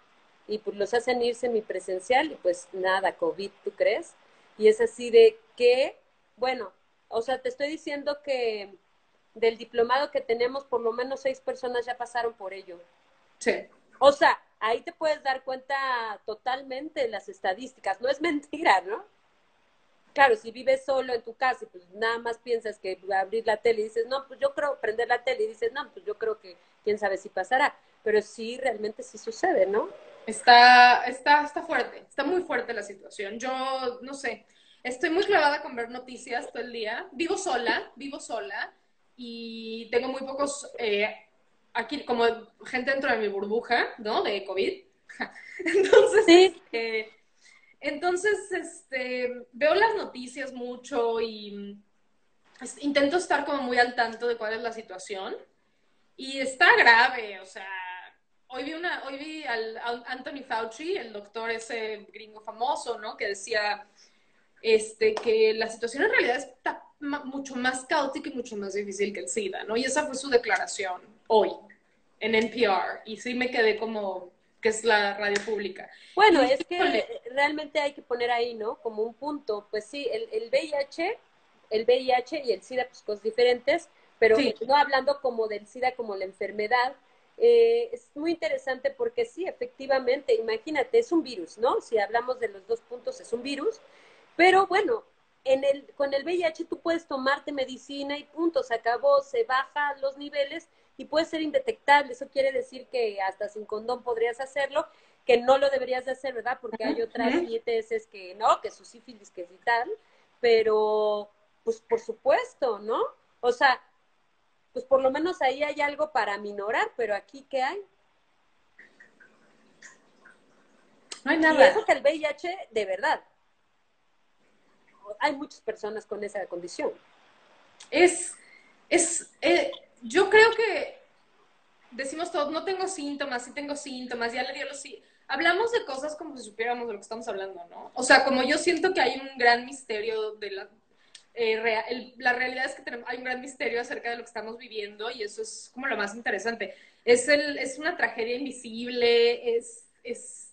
y pues los hacen ir semipresencial y pues nada, COVID, ¿tú crees? Y es así de que, bueno, o sea, te estoy diciendo que del diplomado que tenemos, por lo menos seis personas ya pasaron por ello. Sí. O sea, ahí te puedes dar cuenta totalmente de las estadísticas, no es mentira, ¿no? Claro, si vives solo en tu casa y pues nada más piensas que abrir la tele y dices, no, pues yo creo, prender la tele y dices, no, pues yo creo que quién sabe si pasará, pero sí, realmente sí sucede, ¿no? Está, está, está fuerte, está muy fuerte la situación. Yo, no sé, estoy muy clavada con ver noticias todo el día. Vivo sola, vivo sola y tengo muy pocos, eh, aquí como gente dentro de mi burbuja, ¿no? De COVID. (laughs) entonces, sí. Eh, entonces, este, veo las noticias mucho y intento estar como muy al tanto de cuál es la situación. Y está grave, o sea, hoy vi, una, hoy vi al, Anthony Fauci, el doctor ese gringo famoso, ¿no? Que decía este, que la situación en realidad está mucho más caótica y mucho más difícil que el SIDA, ¿no? Y esa fue su declaración hoy en NPR. Y sí me quedé como que es la radio pública. Bueno, es que realmente hay que poner ahí, ¿no? Como un punto. Pues sí, el, el VIH, el VIH y el SIDA, pues cosas diferentes, pero no hablando como del SIDA como la enfermedad, eh, es muy interesante porque sí, efectivamente, imagínate, es un virus, ¿no? Si hablamos de los dos puntos, es un virus, pero bueno, en el, con el VIH tú puedes tomarte medicina y punto, se acabó, se bajan los niveles y puede ser indetectable. Eso quiere decir que hasta sin condón podrías hacerlo, que no lo deberías de hacer, ¿verdad? Porque hay otras IETS que no, que su sífilis, que es tal, pero pues por supuesto, ¿no? O sea, pues por lo menos ahí hay algo para minorar, pero aquí, ¿qué hay? No hay Y nada. eso que el VIH, de verdad, hay muchas personas con esa condición. Es, es, eh, yo creo que decimos todos, no tengo síntomas, sí tengo síntomas, ya le dio los sí. Hablamos de cosas como si supiéramos de lo que estamos hablando, ¿no? O sea, como yo siento que hay un gran misterio de la... eh, la realidad es que tenemos, hay un gran misterio acerca de lo que estamos viviendo y eso es como lo más interesante. Es, el, es una tragedia invisible, es... es,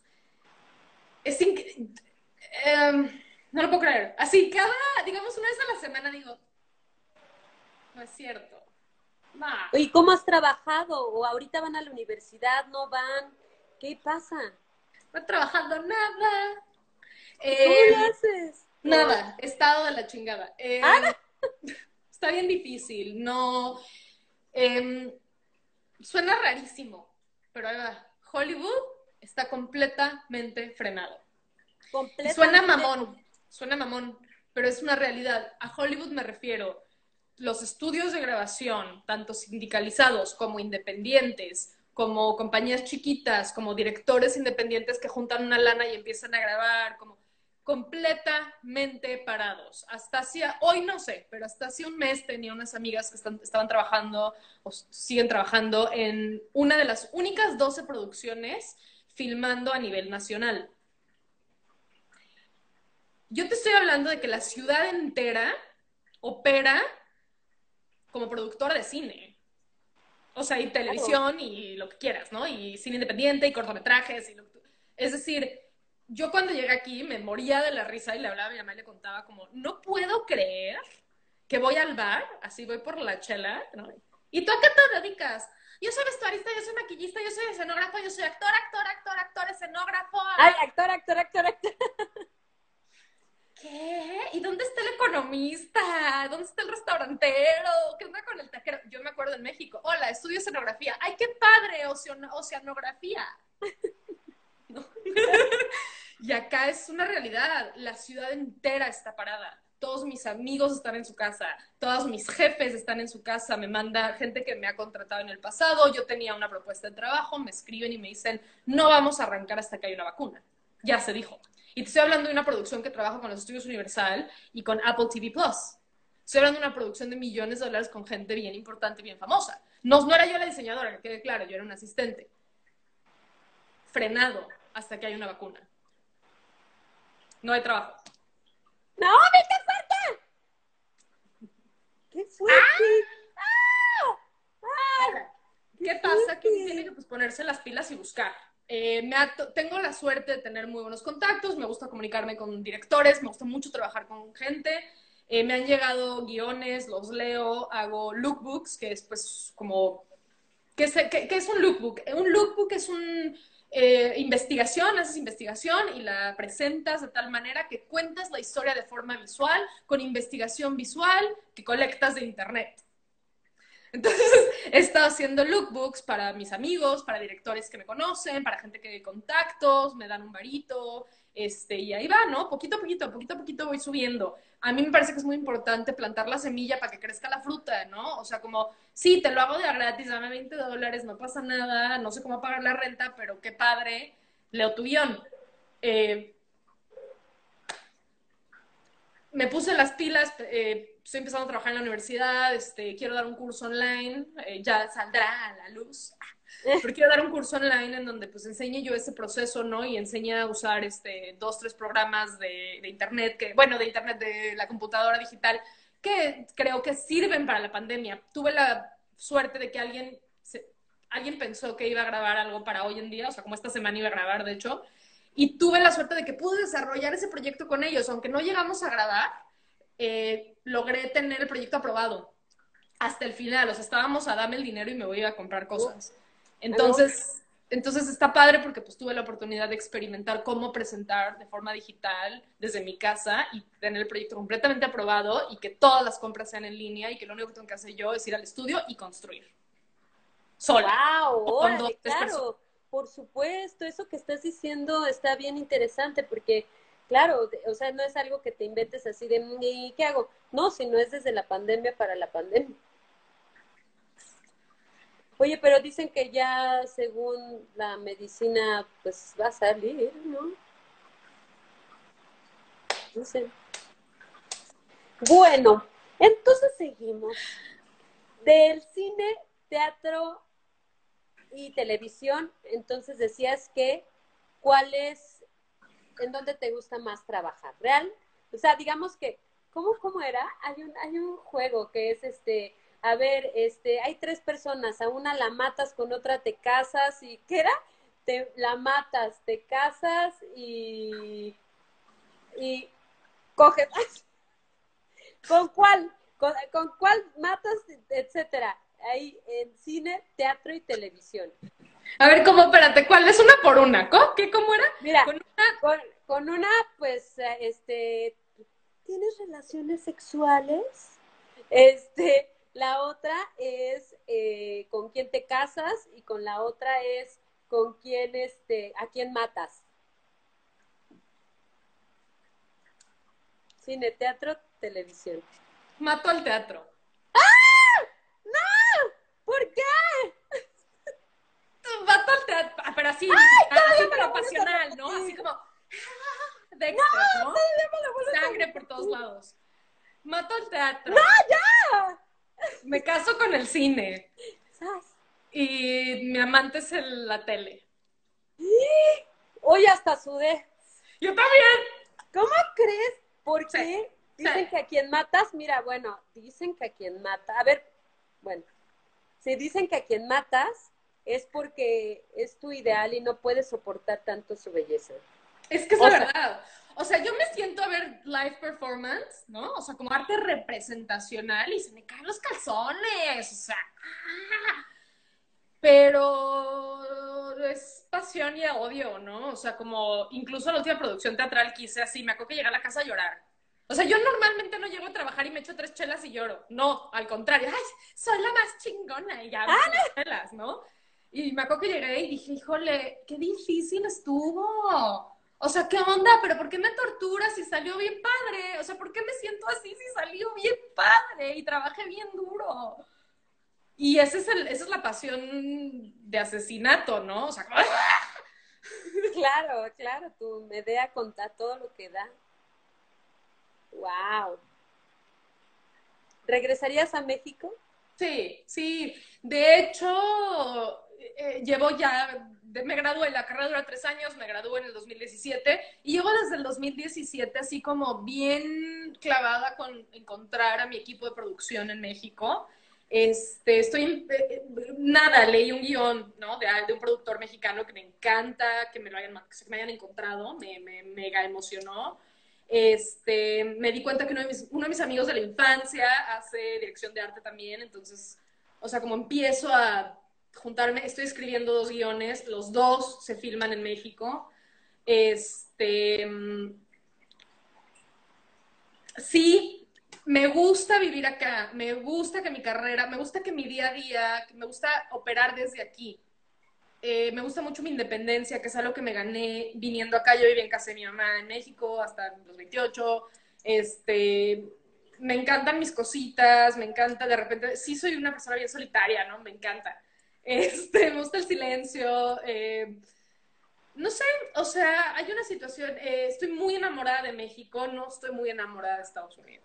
es em, no lo puedo creer. Así, cada, digamos, una vez a la semana digo, no es cierto. Oye, ¿cómo has trabajado? ¿O ahorita van a la universidad? ¿No van? ¿Qué pasa? No he trabajando nada. ¿Cómo Eh, lo haces? nada, estado de la chingada. Eh, Ah. (laughs) Está bien difícil, no. em, suena rarísimo, pero ahí va. Hollywood está completamente frenado. Y Completamente. Suena mamón, suena mamón, pero es una realidad. A Hollywood me refiero. Los estudios de grabación, tanto sindicalizados como independientes, como compañías chiquitas, como directores independientes que juntan una lana y empiezan a grabar, como completamente parados. Hasta hacía, hoy no sé, pero hasta hace un mes tenía unas amigas que están- estaban trabajando o siguen trabajando en una de las únicas 12 producciones filmando a nivel nacional. Yo te estoy hablando de que la ciudad entera opera como productora de cine. O sea, y televisión y lo que quieras, ¿no? Y cine independiente y cortometrajes. Y lo que Es decir, yo cuando llegué aquí me moría de la risa y le hablaba a mi mamá y le contaba como, no puedo creer que voy al bar, así voy por la chela, ¿no? ¿Y tú a qué te dedicas? Yo soy vestuarista, yo soy maquillista, yo soy escenógrafo, yo soy actor, actor, actor, actor, escenógrafo. Ay, actor, actor, actor, actor. ¿Qué? ¿Y dónde está el economista? ¿Dónde está el restaurantero? ¿Qué onda con el taquero? Yo me acuerdo en México. Hola, estudio escenografía. ¡Ay, qué padre! Ocean- oceanografía. (laughs) ¿No? (laughs) y acá es una realidad. La ciudad entera está parada. Todos mis amigos están en su casa. Todos mis jefes están en su casa. Me manda gente que me ha contratado en el pasado. Yo tenía una propuesta de trabajo. Me escriben y me dicen, no vamos a arrancar hasta que haya una vacuna. Ya se dijo. Y te estoy hablando de una producción que trabajo con los estudios Universal y con Apple TV Plus. Estoy hablando de una producción de millones de dólares con gente bien importante, bien famosa. No, no era yo la diseñadora, que quede claro, yo era un asistente. Frenado hasta que haya una vacuna. No hay trabajo. ¡No, ve qué fuerte! ¡Qué fuerte! ¿Qué pasa? Que uno tiene que pues, ponerse las pilas y buscar. Eh, tengo la suerte de tener muy buenos contactos, me gusta comunicarme con directores, me gusta mucho trabajar con gente. Eh, me han llegado guiones, los leo, hago lookbooks, que es pues como... ¿Qué es, qué- qué es un lookbook? Eh, Un lookbook es un... eh, investigación, haces investigación y la presentas de tal manera que cuentas la historia de forma visual, con investigación visual que colectas de internet. Entonces, (laughs) he estado haciendo lookbooks para mis amigos, para directores que me conocen, para gente que de contactos, me dan un varito, este, y ahí va, ¿no? Poquito a poquito, poquito a poquito voy subiendo. A mí me parece que es muy importante plantar la semilla para que crezca la fruta, ¿no? O sea, como, sí, te lo hago de gratis, dame 20 dólares, no pasa nada, no sé cómo pagar la renta, pero qué padre, leo tu guion. Eh, me puse las pilas, eh, estoy empezando a trabajar en la universidad, este, quiero dar un curso online, eh, ya saldrá a la luz, (laughs) pero quiero dar un curso online en donde pues enseñe yo ese proceso, ¿no? Y enseñe a usar este, dos, tres programas de, de internet, que, bueno, de internet, de la computadora digital, que creo que sirven para la pandemia. Tuve la suerte de que alguien, se- alguien pensó que iba a grabar algo para hoy en día, o sea, como esta semana iba a grabar, de hecho, y tuve la suerte de que pude desarrollar ese proyecto con ellos, aunque no llegamos a grabar, eh, logré tener el proyecto aprobado hasta el final, o sea, estábamos a dame el dinero y me voy a comprar cosas. Entonces, entonces está padre porque pues tuve la oportunidad de experimentar cómo presentar de forma digital desde mi casa y tener el proyecto completamente aprobado y que todas las compras sean en línea y que lo único que tengo que hacer yo es ir al estudio y construir. Sola. ¡Wow! Órale, claro, por supuesto, eso que estás diciendo está bien interesante porque, claro, o sea, no es algo que te inventes así de, "Mm, ¿y qué hago? No, sino es desde la pandemia para la pandemia. Oye, pero dicen que ya según la medicina, pues va a salir, ¿no? No sé. Bueno, entonces seguimos. Del cine, teatro y televisión, entonces decías que cuál es, en dónde te gusta más trabajar, ¿real? O sea, digamos que, ¿cómo, cómo era? Hay un, hay un juego que es este, a ver, este, hay tres personas, a una la matas, con otra te casas y, ¿qué era? Te, la matas, te casas y, y coges. (laughs) ¿Con cuál? ¿Con, ¿Con cuál matas, etcétera? Ahí en cine, teatro y televisión. A ver, ¿cómo? Espérate, ¿cuál es una por una? ¿Cómo? ¿Qué? ¿Cómo era? Mira, con una, con, con una pues, este, ¿tienes relaciones sexuales? Este, la otra es eh, con quién te casas y con la otra es con quién, este, a quién matas. Cine, teatro, televisión. Mato al teatro. ¡Ah! ¡No! ¿Por qué? Mato al teatro. Ah, pero así, ¡Ay, así pero pasional, ¿no? Así como. Dexter, ¿no? ¿no? Me Sangre por todos lados. Mato al teatro. ¡No, ya! Me caso con el cine. Y mi amante es el, la tele. Hoy hasta sudé. Yo también. ¿Cómo crees? ¿Por Sí, qué? Dicen sí. que a quien matas, mira, bueno, dicen que a quien mata, a ver, bueno, si dicen que a quien matas es porque es tu ideal y no puedes soportar tanto su belleza. Es que es O la sea- verdad. O sea, yo me siento a ver live performance, ¿no? O sea, como arte representacional y se me caen los calzones. O sea, ¡ah! pero es pasión y odio, ¿no? O sea, como incluso la última producción teatral que hice así, me acuerdo que llegué a la casa a llorar. O sea, yo normalmente no llego a trabajar y me echo tres chelas y lloro. No, al contrario, ay, soy la más chingona y ya las chelas, ¿no? Y me acuerdo que llegué y dije, híjole, qué difícil estuvo. O sea, ¿qué onda? ¿Pero por qué me torturas si salió bien padre? O sea, ¿por qué me siento así si salió bien padre y trabajé bien duro? Y ese es el, esa es la pasión de asesinato, ¿no? O sea, como, (laughs) Claro, claro, tu Medea conta todo lo que da. Wow. ¿Regresarías a México? Sí, sí. De hecho, eh, llevo ya, de- me gradué, la carrera dura tres años, me gradué en el 2017 y llevo desde el 2017 así como bien clavada con encontrar a mi equipo de producción en México. Este, estoy, eh, eh, nada, leí un guion, ¿no? De, de un productor mexicano que me encanta, que me lo hayan, que me hayan encontrado, me, me mega emocionó. Este, me di cuenta que uno de, mis, uno de mis amigos de la infancia hace dirección de arte también, entonces, o sea, como empiezo a juntarme, estoy escribiendo dos guiones, los dos se filman en México. Este, mm, sí, me gusta vivir acá, me gusta que mi carrera, me gusta que mi día a día, me gusta operar desde aquí. Eh, me gusta mucho mi independencia, que es algo que me gané viniendo acá. Yo viví en casa de mi mamá en México hasta los 28. Este, me encantan mis cositas, me encanta de repente, sí soy una persona bien solitaria, ¿no? Me encanta. Este, me gusta el silencio. eh, no sé, o sea, hay una situación, eh, estoy muy enamorada de México, no estoy muy enamorada de Estados Unidos.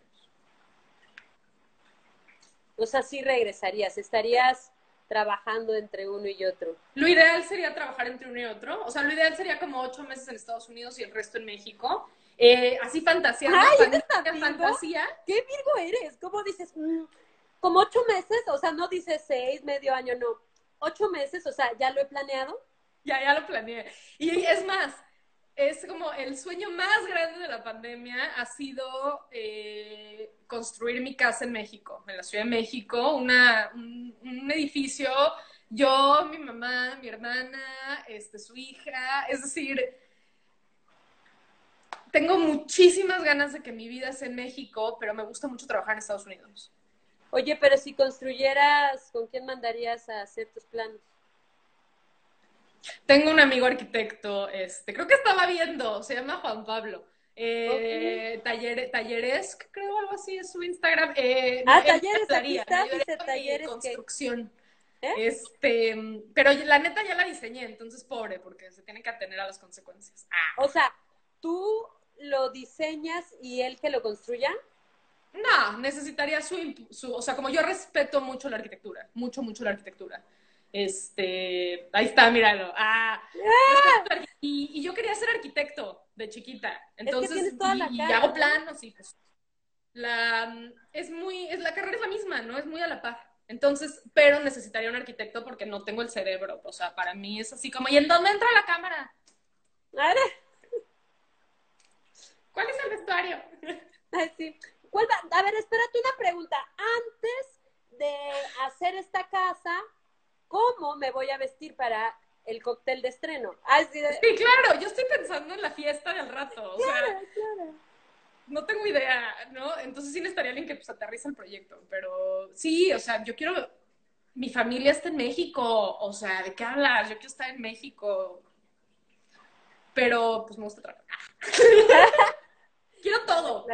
O sea, sí regresarías, estarías trabajando entre uno y otro. Lo ideal sería trabajar entre uno y otro. O sea, lo ideal sería como ocho meses en Estados Unidos y el resto en México. Eh, así fantaseando. Ay, fan- ¿eres tan Virgo? fantasía. ¿Qué Virgo eres? ¿Cómo dices? Mm, como ocho meses, o sea, no dices seis, medio año, no. Ocho meses, o sea, ya lo he planeado. Ya, ya lo planeé. Y es más, es como el sueño más grande de la pandemia ha sido eh, construir mi casa en México, en la Ciudad de México, una, un, un edificio, yo, mi mamá, mi hermana, este, su hija, es decir, tengo muchísimas ganas de que mi vida sea en México, pero me gusta mucho trabajar en Estados Unidos. Oye, pero si construyeras, ¿con quién mandarías a hacer tus planos? Tengo un amigo arquitecto, este, creo que estaba viendo, se llama Juan Pablo. Eh, taller, talleres, creo algo así es su Instagram. Eh, Ah, talleres, aquí está, dice talleres que- construcción. ¿Eh? Este, pero la neta ya la diseñé, entonces pobre, porque se tiene que atener a las consecuencias. Ah, O sea, tú lo diseñas y él que lo construya? No, necesitaría su, su, o sea, como yo respeto mucho la arquitectura, mucho, mucho la arquitectura. Este, ahí está, míralo. Ah, ¡Ah! y, y, yo quería ser arquitecto de chiquita. Entonces, es toda la y, y, hago planos y pues la es muy, es la carrera es la misma, ¿no? Es muy a la par. Entonces, pero necesitaría un arquitecto porque no tengo el cerebro. O sea, para mí es así como, ¿y en dónde entra la cámara? ¿Cuál es el vestuario? (laughs) Sí. A ver, espérate una pregunta. Antes de hacer esta casa, ¿cómo me voy a vestir para el cóctel de estreno? sí, claro, yo estoy pensando en la fiesta del rato. O claro, claro. No tengo idea, ¿no? Entonces sí necesitaría alguien que pues aterriza el proyecto. Pero sí, o sea, yo quiero. Mi familia está en México. O sea, ¿de qué hablas? Yo quiero estar en México. Pero pues me gusta trabajar. (laughs) quiero todo.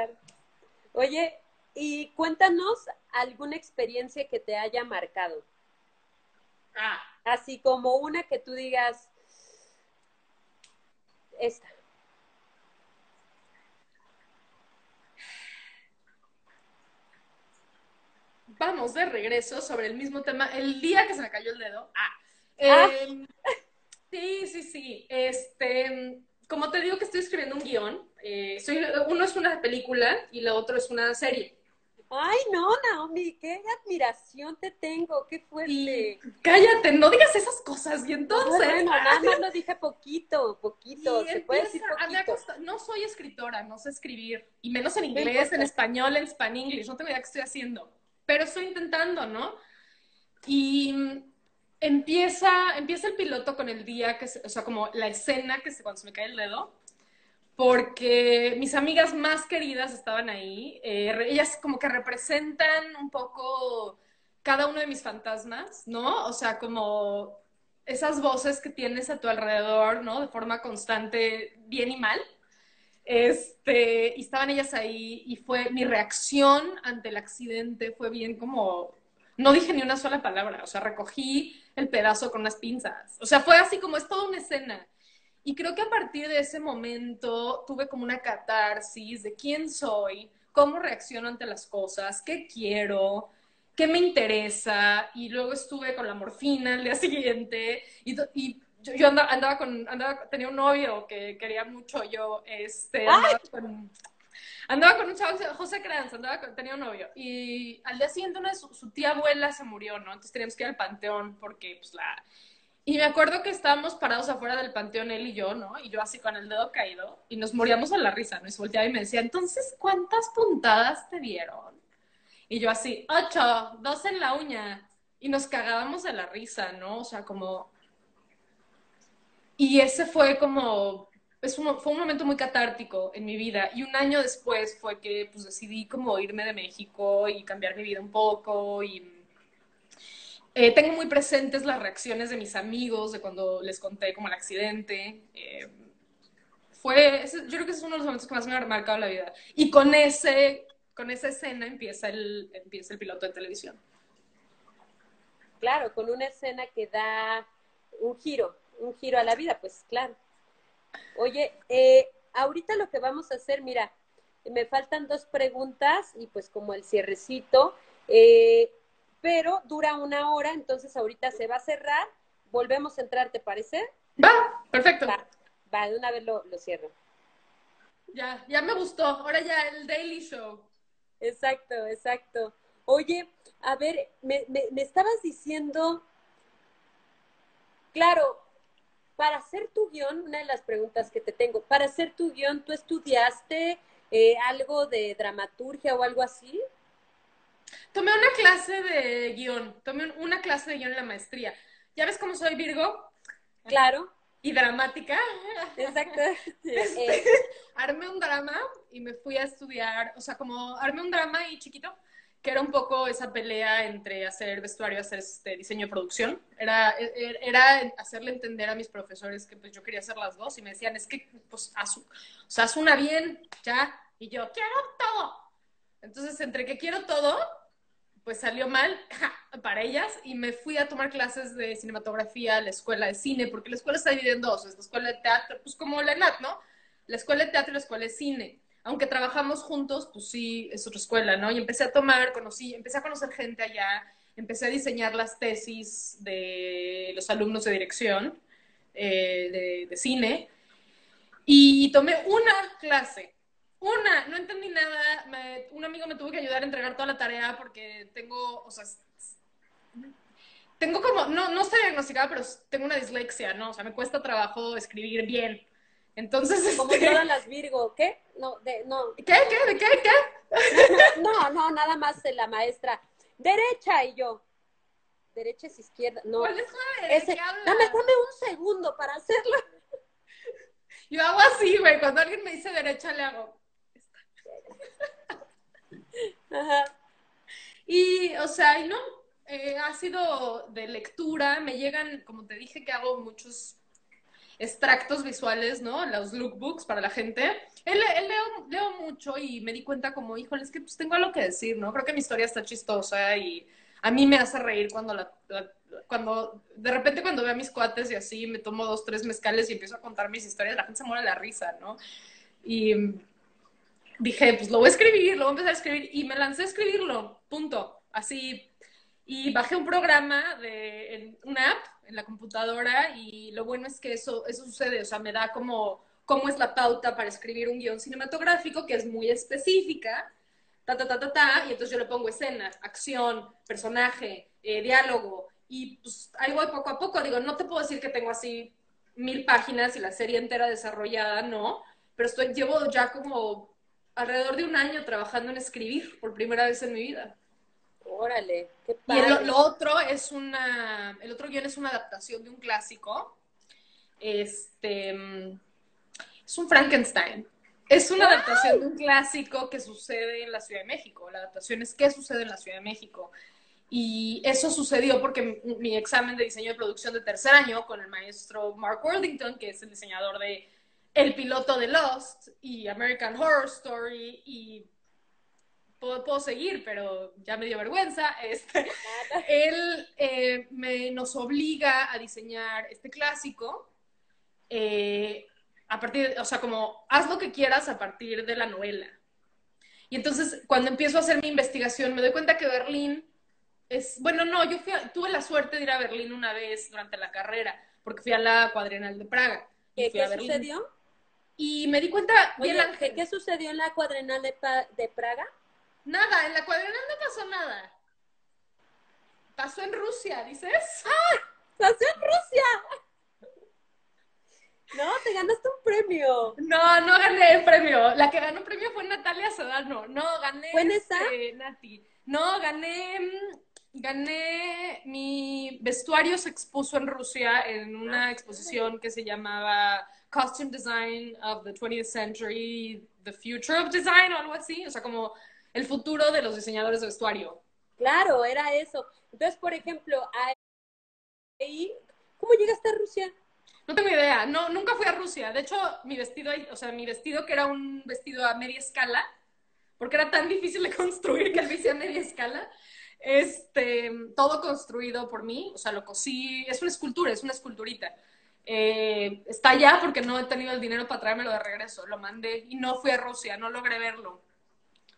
Oye, y cuéntanos alguna experiencia que te haya marcado. Ah. Así como una que tú digas, esta. Vamos de regreso sobre el mismo tema. El día que se me cayó el dedo. Ah. ah. Sí, sí, sí. Este, como te digo que estoy escribiendo un guion, eh, soy, uno es una película y la otro es una serie. Ay, no, Naomi, qué admiración te tengo, qué fuerte. cállate, no digas esas cosas. Y entonces. Bueno, nada más (laughs) lo dije poquito, poquito. Se puede decir poquito. no soy escritora, no sé escribir. Y menos en inglés, en español, en spanglish. No tengo idea qué estoy haciendo. Pero estoy intentando, ¿no? Y empieza, empieza el piloto con el día que, o sea, como la escena que se, cuando se me cae el dedo porque mis amigas más queridas estaban ahí. Eh, ellas como que representan un poco cada uno de mis fantasmas, ¿no? O sea, como esas voces que tienes a tu alrededor, ¿no? De forma constante, bien y mal. Este, y estaban ellas ahí y fue mi reacción ante el accidente fue bien como no dije ni una sola palabra, o sea, recogí el pedazo con unas pinzas. O sea, fue así como es toda una escena. Y creo que a partir de ese momento tuve como una catarsis de quién soy, cómo reacciono ante las cosas, qué quiero, qué me interesa. Y luego estuve con la morfina el día (laughs) siguiente y, y yo, andaba, con, andaba, tenía un novio que quería mucho yo, este, andaba con, andaba con un chavo, José Kranz, andaba tenía un novio. Y al día siguiente una su, su, tía abuela se murió, ¿no? Entonces teníamos que ir al panteón porque pues la y me acuerdo que estábamos parados afuera del panteón, él y yo, ¿no? Y yo así con el dedo caído, y nos moríamos a la risa, ¿no? Y se volteaba y me decía, entonces, ¿cuántas puntadas te dieron? Y yo así, ocho, dos en la uña. Y nos cagábamos de la risa, ¿no? O sea, como... Y ese fue como... Es un, fue un momento muy catártico en mi vida. Y un año después fue que pues decidí como irme de México y cambiar mi vida un poco y eh, tengo muy presentes las reacciones de mis amigos de cuando les conté como el accidente. Eh, fue, yo creo que ese es uno de los momentos que más me ha marcado la vida. Y con, ese, con esa escena empieza el, empieza el piloto de televisión. Claro, con una escena que da un giro, un giro a la vida, pues claro. Oye, eh, ahorita lo que vamos a hacer, mira, me faltan dos preguntas y pues como el cierrecito. Eh, pero dura una hora, entonces ahorita se va a cerrar. Volvemos a entrar, ¿te parece? Va, perfecto. Va, de una vez lo, cierro. Ya, ya me gustó. Ahora ya el Daily Show. Exacto, exacto. Oye, a ver, me, me, estabas diciendo, claro, para hacer tu guion, una de las preguntas que te tengo, para hacer tu guion, ¿tú estudiaste eh, algo de dramaturgia o algo así? Tomé una clase de guion, tomé una clase de guion en la maestría. ¿Ya ves cómo soy Virgo? Claro. Y dramática. Exacto. (laughs) Este, armé un drama y me fui a estudiar, o sea, como armé un drama y chiquito, que era un poco esa pelea entre hacer vestuario hacer este diseño de producción. Era, er, era hacerle entender a mis profesores que pues yo quería hacer las dos y me decían, es que pues haz, o sea, haz una bien, ya. Y yo, quiero todo. Entonces, entre que quiero todo, pues salió mal para ellas y me fui a tomar clases de cinematografía a la escuela de cine, porque la escuela está dividida en dos, es la escuela de teatro, pues como la ENAT, ¿no? la escuela de teatro y la escuela de cine. Aunque trabajamos juntos, pues sí, es otra escuela, ¿no? Y empecé a tomar, conocí, empecé a conocer gente allá, empecé a diseñar las tesis de los alumnos de dirección eh, de, cine y tomé una clase una, no entendí nada. un amigo me tuvo que ayudar a entregar toda la tarea porque tengo, o sea, tengo como, no, no estoy diagnosticada, pero tengo una dislexia, ¿no? O sea, me cuesta trabajo escribir bien. Entonces, (laughs) como este todas las Virgo, ¿qué? No, de, no. ¿Qué? ¿Qué? ¿De qué? ¿Qué? No, no, nada más de la maestra. Derecha y yo. Derecha es izquierda. No. ¿Cuál es la Ese, dame, dame un segundo para hacerlo. (laughs) Yo hago así, güey. Cuando alguien me dice derecha, le hago. (laughs) Y, o sea, y no, eh, ha sido de lectura, me llegan, como te dije, que hago muchos extractos visuales, ¿no? Los lookbooks para la gente. Él, leo, leo, mucho y me di cuenta como, híjole, es que pues tengo algo que decir, ¿no? Creo que mi historia está chistosa y a mí me hace reír cuando la, cuando, de repente cuando veo a mis cuates y así, me tomo dos, tres mezcales y empiezo a contar mis historias, la gente se muere la risa, ¿no? Y dije, pues lo voy a escribir, lo voy a empezar a escribir y me lancé a escribirlo, punto. Así, y bajé un programa de una app en la computadora y lo bueno es que eso, eso sucede, o sea, me da como cómo es la pauta para escribir un guion cinematográfico que es muy específica, ta, ta, ta, ta, ta, y entonces yo le pongo escena, acción, personaje, eh, diálogo, y pues ahí voy poco a poco, digo, no te puedo decir que tengo así mil páginas y la serie entera desarrollada, no, pero estoy, llevo ya como alrededor de un año trabajando en escribir por primera vez en mi vida. Órale, qué padre. Y lo otro es una, el otro guion es una adaptación de un clásico. Este, es un Frankenstein. Es una adaptación de un clásico que sucede en la Ciudad de México. La adaptación es qué sucede en la Ciudad de México. Y eso sucedió porque mi examen de diseño de producción de tercer año con el maestro Mark Worthington, que es el diseñador de el piloto de Lost y American Horror Story y puedo, seguir, pero ya me dio vergüenza. (laughs) Este, él eh, me, nos obliga a diseñar este clásico eh, a partir, o sea, como haz lo que quieras a partir de la novela. Y entonces, cuando empiezo a hacer mi investigación, me doy cuenta que Berlín es, bueno, no, yo tuve la suerte de ir a Berlín una vez durante la carrera, porque fui a la cuadrenal de Praga. ¿Qué, ¿qué sucedió? Y me di cuenta, Oye, ¿qué sucedió en la cuadrenal de, de Praga? Nada, en la cuadrenal no pasó nada. Pasó en Rusia, ¿dices? ¡Ah! ¡Pasó en Rusia! No, te ganaste un premio. No, no gané el premio. La que ganó el premio fue Natalia Sedano. No, gané. ¿Fue en esa? Este, Nati. No, gané. Mm, gané. Mi vestuario se expuso en Rusia en una exposición que se llamaba Costume Design of the 20th Century, The Future of Design o algo así, o sea, como el futuro de los diseñadores de vestuario. Claro, era eso. Entonces, por ejemplo, ahí, ¿cómo llegaste a Rusia? No tengo idea, no, nunca fui a Rusia. De hecho, mi vestido, o sea, mi vestido que era un vestido a media escala, porque era tan difícil de (laughs) construir que lo hice a media escala, este, todo construido por mí, o sea, lo cosí, es una escultura, es una esculturita. Eh, está allá porque no he tenido el dinero para traérmelo de regreso. Lo mandé y no fui a Rusia, no logré verlo.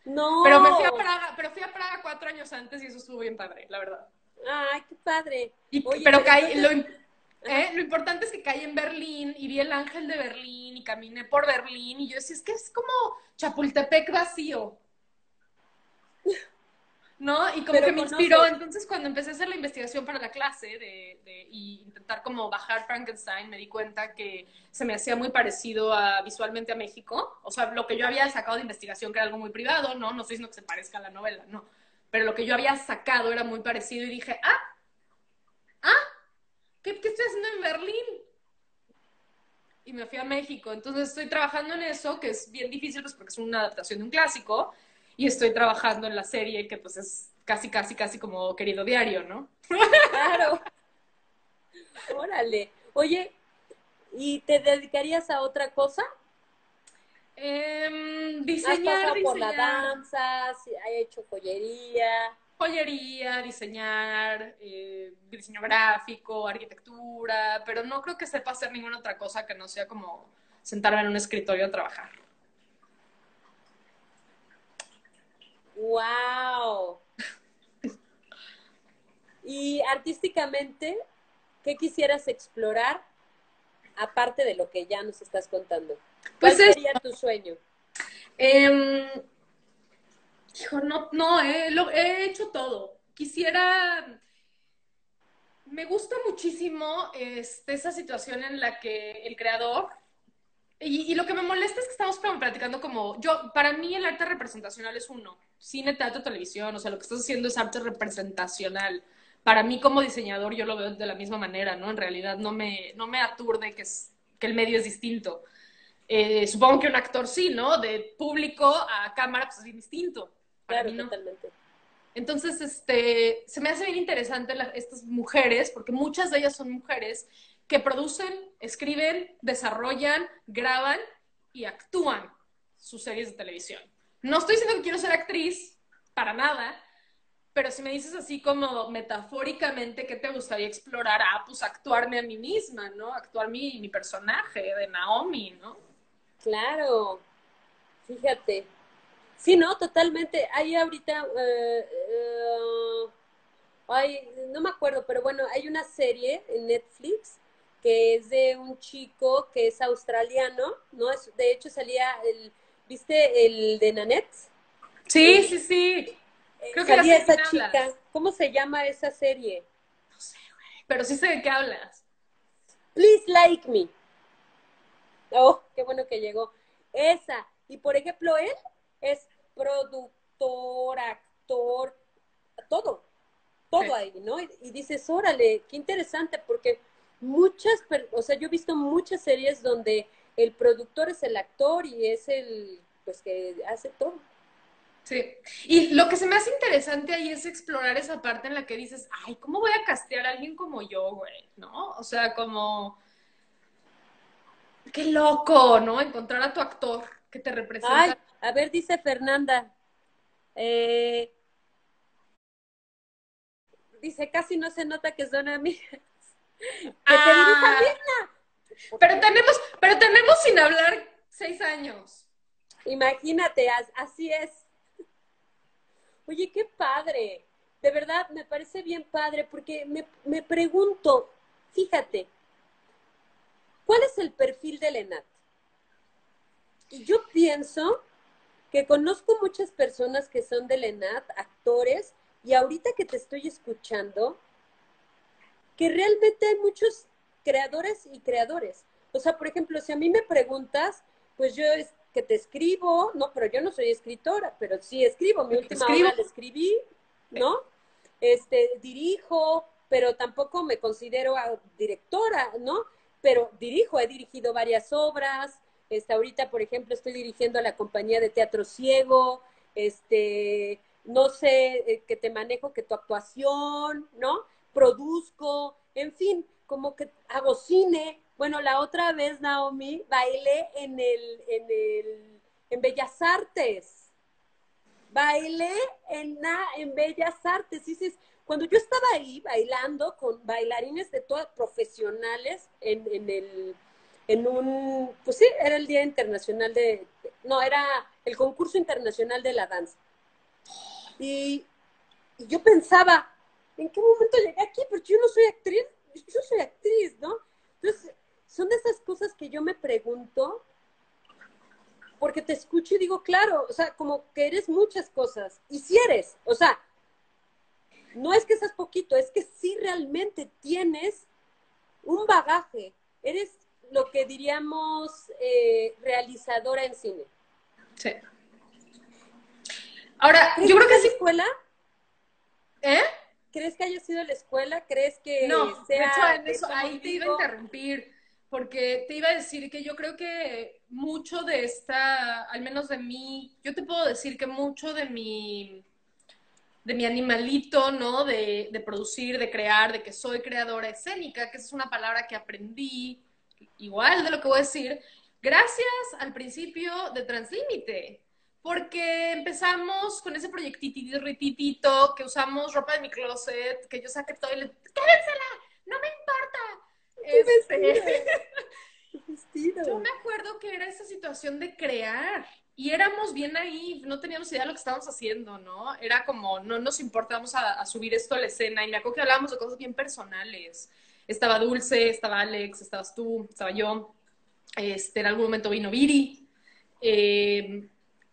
No. Pero me fui a Praga, pero fui a Praga cuatro años antes y eso estuvo bien padre, la verdad. Ay, qué padre. pero caí, lo, ¿eh? lo, importante es que caí en Berlín y vi el ángel de Berlín y caminé por Berlín y yo decía, es que es como Chapultepec vacío. ¿No? Y como que me inspiró. Entonces, cuando empecé a hacer la investigación para la clase de, de, y intentar como bajar Frankenstein, me di cuenta que se me hacía muy parecido a, visualmente a México. O sea, lo que yo había sacado de investigación, que era algo muy privado, ¿no? No estoy diciendo que se parezca a la novela, no. Pero lo que yo había sacado era muy parecido y dije, ah, ah, ¿qué, qué estoy haciendo en Berlín? Y me fui a México. Entonces, estoy trabajando en eso, que es bien difícil, pues porque es una adaptación de un clásico y estoy trabajando en la serie que pues es casi, casi, casi como querido diario, ¿no? Claro. Órale. Oye, ¿y te dedicarías a otra cosa? Eh, diseñar, ¿Has por la danza? ¿Has hecho joyería? Joyería, diseñar, eh, diseño gráfico, arquitectura, pero no creo que sepa hacer ninguna otra cosa que no sea como sentarme en un escritorio a trabajar. ¡Wow! y artísticamente, ¿qué quisieras explorar aparte de lo que ya nos estás contando? ¿Cuál pues sería tu sueño? Eh, hijo, no, no, lo, he hecho todo. Quisiera me gusta muchísimo este, esa situación en la que el creador, y, lo que me molesta es que estamos platicando como, yo, para mí el arte representacional es uno, cine, teatro, televisión, o sea, lo que estás haciendo es arte representacional. Para mí como diseñador yo lo veo de la misma manera, ¿no? En realidad no me, no me aturde que, es, que el medio es distinto. Eh, supongo que un actor sí, ¿no? De público a cámara, pues es distinto. claro, totalmente. Entonces, este, se me hace bien interesante estas mujeres, porque muchas de ellas son mujeres que producen, escriben, desarrollan, graban y actúan sus series de televisión. No estoy diciendo que quiero ser actriz, para nada, pero si me dices así como metafóricamente, ¿qué te gustaría explorar? Ah, pues actuarme a mí misma, ¿no? Actuar mi, mi personaje de Naomi, ¿no? Claro, fíjate, Sí, no, totalmente. Hay ahorita, eh, eh, no me acuerdo, pero bueno, hay una serie en Netflix que es de un chico que es australiano, ¿no? Es, de hecho salía el, ¿viste el de Nanette? Sí, sí, sí. Eh, Creo que salía esa chica. ¿Cómo se llama esa serie? No sé, güey. Pero sí sé de qué hablas. Please like me. Oh, qué bueno que llegó. Esa. Y por ejemplo, él es productor, actor, todo, todo ahí, ¿no? Y, dices, órale, qué interesante, porque muchas, o sea, yo he visto muchas series donde el productor es el actor y es el, pues, que hace todo. Sí, y lo que se me hace interesante ahí es explorar esa parte en la que dices, ay, ¿cómo voy a castear a alguien como yo, güey? ¿No? O sea, como, qué loco, ¿no? Encontrar a tu actor que te representa. A ver, dice Fernanda. Eh, dice, casi no se nota que ah, pero tenemos, pero tenemos sin hablar seis años. Imagínate, así es. Oye, qué padre. De verdad, me parece bien padre porque me, me pregunto, fíjate, ¿cuál es el perfil de Lenat? Y yo pienso que conozco muchas personas que son del ENAT, actores, y ahorita que te estoy escuchando, que realmente hay muchos creadores y creadores. O sea, por ejemplo, si a mí me preguntas, pues yo es que te escribo, no, pero yo no soy escritora, pero sí escribo, mi última obra la escribí, ¿no? Este, dirijo, pero tampoco me considero directora, ¿no? Pero dirijo, he dirigido varias obras, este, ahorita, por ejemplo, estoy dirigiendo a la compañía de teatro ciego, este, no sé, eh, que te manejo que tu actuación, ¿no? Produzco, en fin, como que hago cine. Bueno, la otra vez, Naomi, bailé en el, en el, en Bellas Artes. Bailé en, en Bellas Artes. Dices, cuando yo estaba ahí bailando con bailarines de todas profesionales en, en el en un, pues sí, era el Día Internacional de, no, era el concurso internacional de la danza. Y, yo pensaba, ¿en qué momento llegué aquí? Porque yo no soy actriz, yo soy actriz, ¿no? Entonces, son de esas cosas que yo me pregunto, porque te escucho y digo, claro, o sea, como que eres muchas cosas, y si eres, o sea, no es que seas poquito, es que sí realmente tienes un bagaje, eres lo que diríamos eh, realizadora en cine. Sí. Ahora, yo creo que sí. escuela? ¿Eh? ¿Crees que haya sido la escuela? ¿Crees que no, sea de hecho, ahí te iba a interrumpir, porque te iba a decir que yo creo que mucho de esta, al menos de mí, yo te puedo decir que mucho de mi de mi animalito, ¿no? De, de producir, de crear, de que soy creadora escénica, que esa es una palabra que aprendí igual de lo que voy a decir, gracias al principio de Translímite, porque empezamos con ese proyectito que usamos ropa de mi closet, que yo saqué todo y le, ¡quédensela! ¡No me importa! Este, yo me acuerdo emoción de crear. Y éramos bien ahí, no teníamos idea de lo que estábamos haciendo, ¿no? Era como, no nos importamos a, a subir esto a la escena. Y me acuerdo que hablábamos de cosas bien personales. Estaba Dulce, estaba Alex, estabas tú, estaba yo. Este, en algún momento vino Viri. Eh,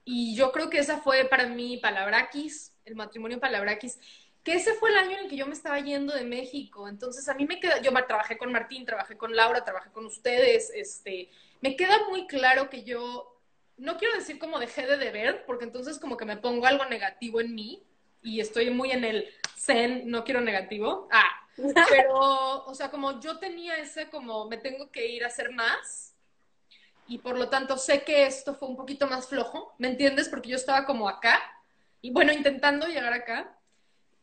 y yo creo que esa fue para mí Palabraquis, el matrimonio Palabraquis, que ese fue el año en el que yo me estaba yendo de México. Entonces a mí me queda, yo trabajé con Martín, trabajé con Laura, trabajé con ustedes, este, me queda muy claro que yo, no quiero decir como dejé de deber, porque entonces como que me pongo algo negativo en mí y estoy muy en el zen, no quiero negativo. Ah, (laughs) pero, o sea, como yo tenía ese como, me tengo que ir a hacer más y por lo tanto sé que esto fue un poquito más flojo, ¿me entiendes? Porque yo estaba como acá y bueno, intentando llegar acá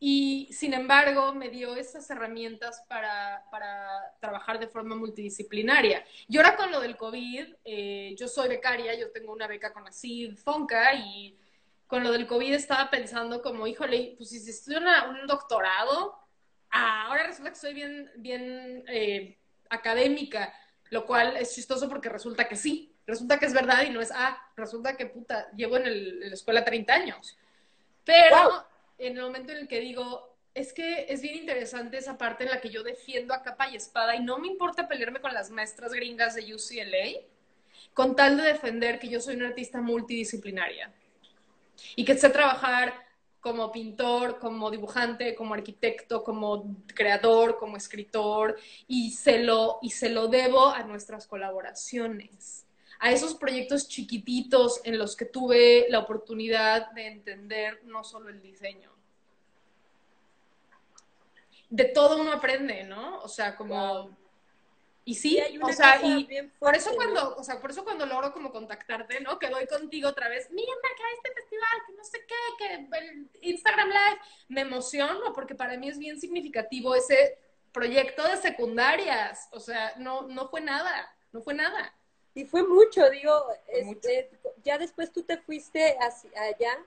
y sin embargo me dio esas herramientas para, para trabajar de forma multidisciplinaria. Y ahora con lo del COVID, eh, yo soy becaria, yo tengo una beca con la CID Fonca y con lo del COVID estaba pensando como, híjole, pues si estudio un doctorado, ah, ahora resulta que soy bien, bien eh, académica, lo cual es chistoso porque resulta que sí, resulta que es verdad y no es, ah, resulta que puta, llevo en, el, la escuela 30 años. Pero en el momento en el que digo, es que es bien interesante esa parte en la que yo defiendo a capa y espada y no me importa pelearme con las maestras gringas de UCLA con tal de defender que yo soy una artista multidisciplinaria y que sé trabajar como pintor, como dibujante, como arquitecto, como creador, como escritor y se lo, y se lo debo a nuestras colaboraciones a esos proyectos chiquititos en los que tuve la oportunidad de entender no solo el diseño. De todo uno aprende, ¿no? O sea, como... Y sí, o sea, y por eso cuando, o sea, por eso cuando logro como contactarte, ¿no? Que doy contigo otra vez, mira acá este festival, que no sé qué, que el Instagram Live, me emociono porque para mí es bien significativo ese proyecto de secundarias, o sea, no, no fue nada, no fue nada. Y fue mucho, digo, este, ya después tú te fuiste hacia allá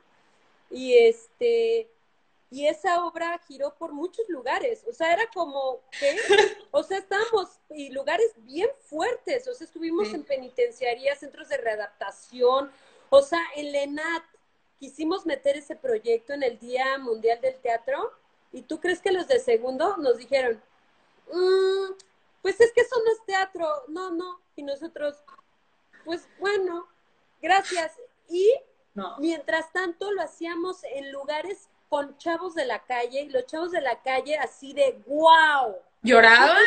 y este y esa obra giró por muchos lugares, o sea, era como ¿qué? o sea, estábamos y lugares bien fuertes, o sea, estuvimos en penitenciaría, centros de readaptación, o sea, en Lenat quisimos meter ese proyecto en el Día Mundial del Teatro. Y tú crees que los de segundo nos dijeron, mm, pues es que eso no es teatro, no, no, y nosotros, pues bueno, gracias. Y mientras tanto lo hacíamos en lugares con chavos de la calle, y los chavos de la calle así de wow. ¿Lloraban?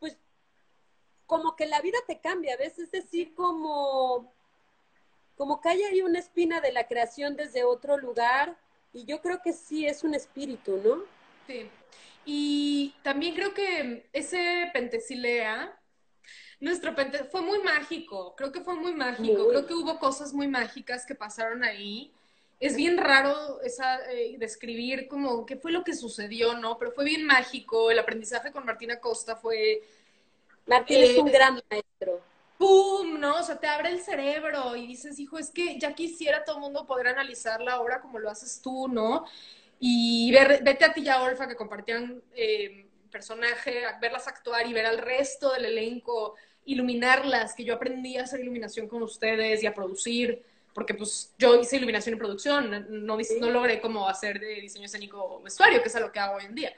pues como que la vida te cambia, ¿ves? Es decir, como, como que hay ahí una espina de la creación desde otro lugar, y yo creo que sí es un espíritu, ¿no? Sí. Y también creo que ese Pentesilea nuestro pente fue muy mágico, creo que fue muy mágico, creo que hubo cosas muy mágicas que pasaron ahí. Es bien raro esa, eh, describir como qué fue lo que sucedió, ¿no? Pero fue bien mágico, el aprendizaje con Martina Costa fue... Martín es un eh, gran maestro. ¡Pum! ¿No? O sea, te abre el cerebro y dices, hijo, es que ya quisiera todo el mundo poder analizar la obra como lo haces tú, ¿no? Y ver, vete a ti y a Olfa que compartían eh, personaje, verlas actuar y ver al resto del elenco iluminarlas, que yo aprendí a hacer iluminación con ustedes y a producir, porque pues yo hice iluminación y producción, no, no logré como hacer de diseño escénico vestuario, que es a lo que hago hoy en día.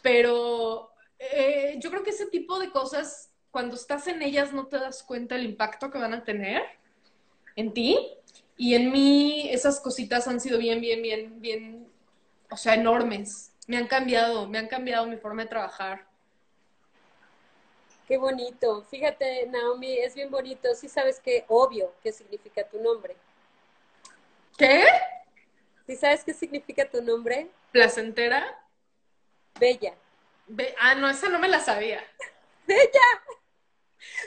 Pero eh, yo creo que ese tipo de cosas, cuando estás en ellas, no te das cuenta el impacto que van a tener en ti. Y en mí esas cositas han sido bien, bien, bien, bien, o sea, enormes. Me han cambiado, me han cambiado mi forma de trabajar. Qué bonito. Fíjate, Naomi, es bien bonito. Sí sabes que obvio qué significa tu nombre. ¿Qué? ¿Sí sabes qué significa tu nombre? ¿Placentera? Bella. ah, no, esa no me la sabía. (laughs) ¡Bella!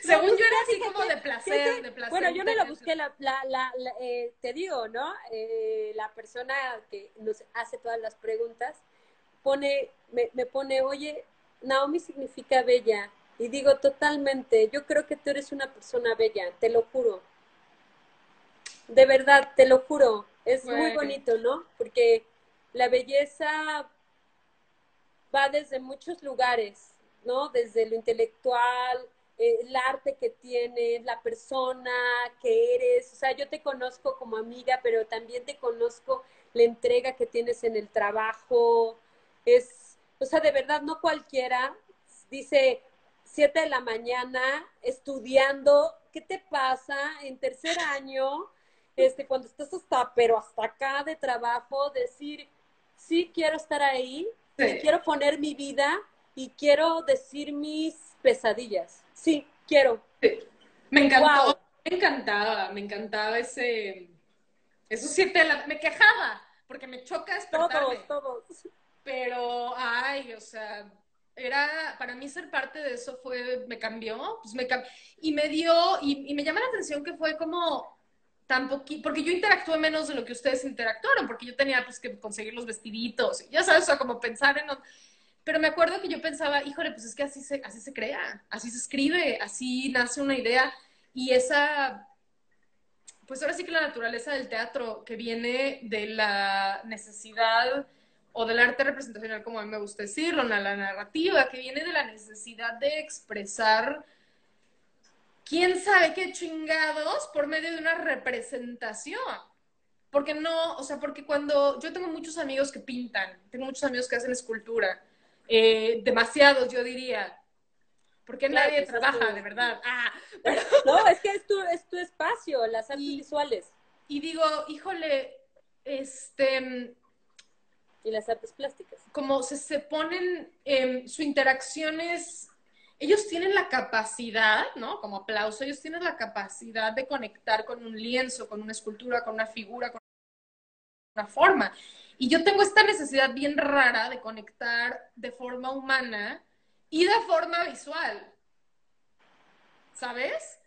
Según yo era así como de placer, de placer. Bueno, yo no la busqué, la, la, eh, te digo, ¿no? Eh, la persona que nos hace todas las preguntas pone, me, me pone, oye, Naomi significa bella. Y digo totalmente, yo creo que tú eres una persona bella, te lo juro. De verdad, te lo juro. Es muy bonito, ¿no? Porque la belleza va desde muchos lugares, ¿no? Desde lo intelectual, eh, el arte que tienes, la persona que eres. O sea, yo te conozco como amiga, pero también te conozco la entrega que tienes en el trabajo. Es, o sea, de verdad, no cualquiera dice siete de la mañana estudiando. ¿Qué te pasa en tercer año? Este, cuando estás hasta, pero hasta acá de trabajo, decir, sí quiero estar ahí, quiero poner mi vida y quiero decir mis pesadillas. Sí, quiero. Me encantó, me encantaba, me encantaba ese, esos siete, me quejaba, porque me choca despertarme. Todos, todos. Pero, ay, o sea, era, para mí ser parte de eso fue, me cambió, pues me y me dio, y, y me llama la atención que fue como tan poquito, porque yo interactué menos de lo que ustedes interactuaron, porque yo tenía pues que conseguir los vestiditos, ya sabes, o sea, como pensar en... Pero me acuerdo que yo pensaba, híjole, pues es que así se, así se crea, así se escribe, así nace una idea, y esa, pues ahora sí que la naturaleza del teatro que viene de la necesidad o del arte representacional, como a mí me gusta decirlo, la narrativa, que viene de la necesidad de expresar quién sabe qué chingados por medio de una representación. Porque no, o sea, porque cuando yo tengo muchos amigos que pintan, tengo muchos amigos que hacen escultura, eh, demasiados yo diría, porque nadie pues, trabaja, de verdad. Ah, (laughs) No, es que es tu, es tu espacio, las artes visuales. Y digo, híjole, este... Y las artes plásticas. Como se, se ponen, eh, su interacción es ellos tienen la capacidad, ¿no? Como aplauso, ellos tienen la capacidad de conectar con un lienzo, con una escultura, con una figura, con una forma. Y yo tengo esta necesidad bien rara de conectar de forma humana y de forma visual. ¿Sabes?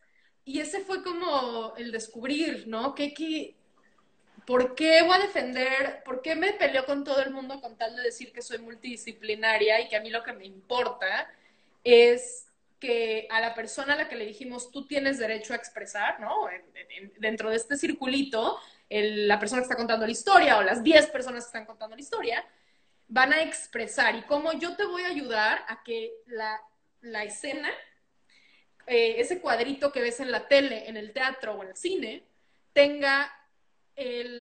Y ese fue como el descubrir, ¿no? Que, ¿Por qué voy a defender? ¿Por qué me peleo con todo el mundo con tal de decir que soy multidisciplinaria y que a mí lo que me importa es que a la persona a la que le dijimos, tú tienes derecho a expresar, ¿no? dentro de este circulito, la persona que está contando la historia o las 10 personas que están contando la historia, van a expresar. Y cómo yo te voy a ayudar a que la, escena, eh, ese cuadrito que ves en la tele, en el teatro o en el cine, tenga el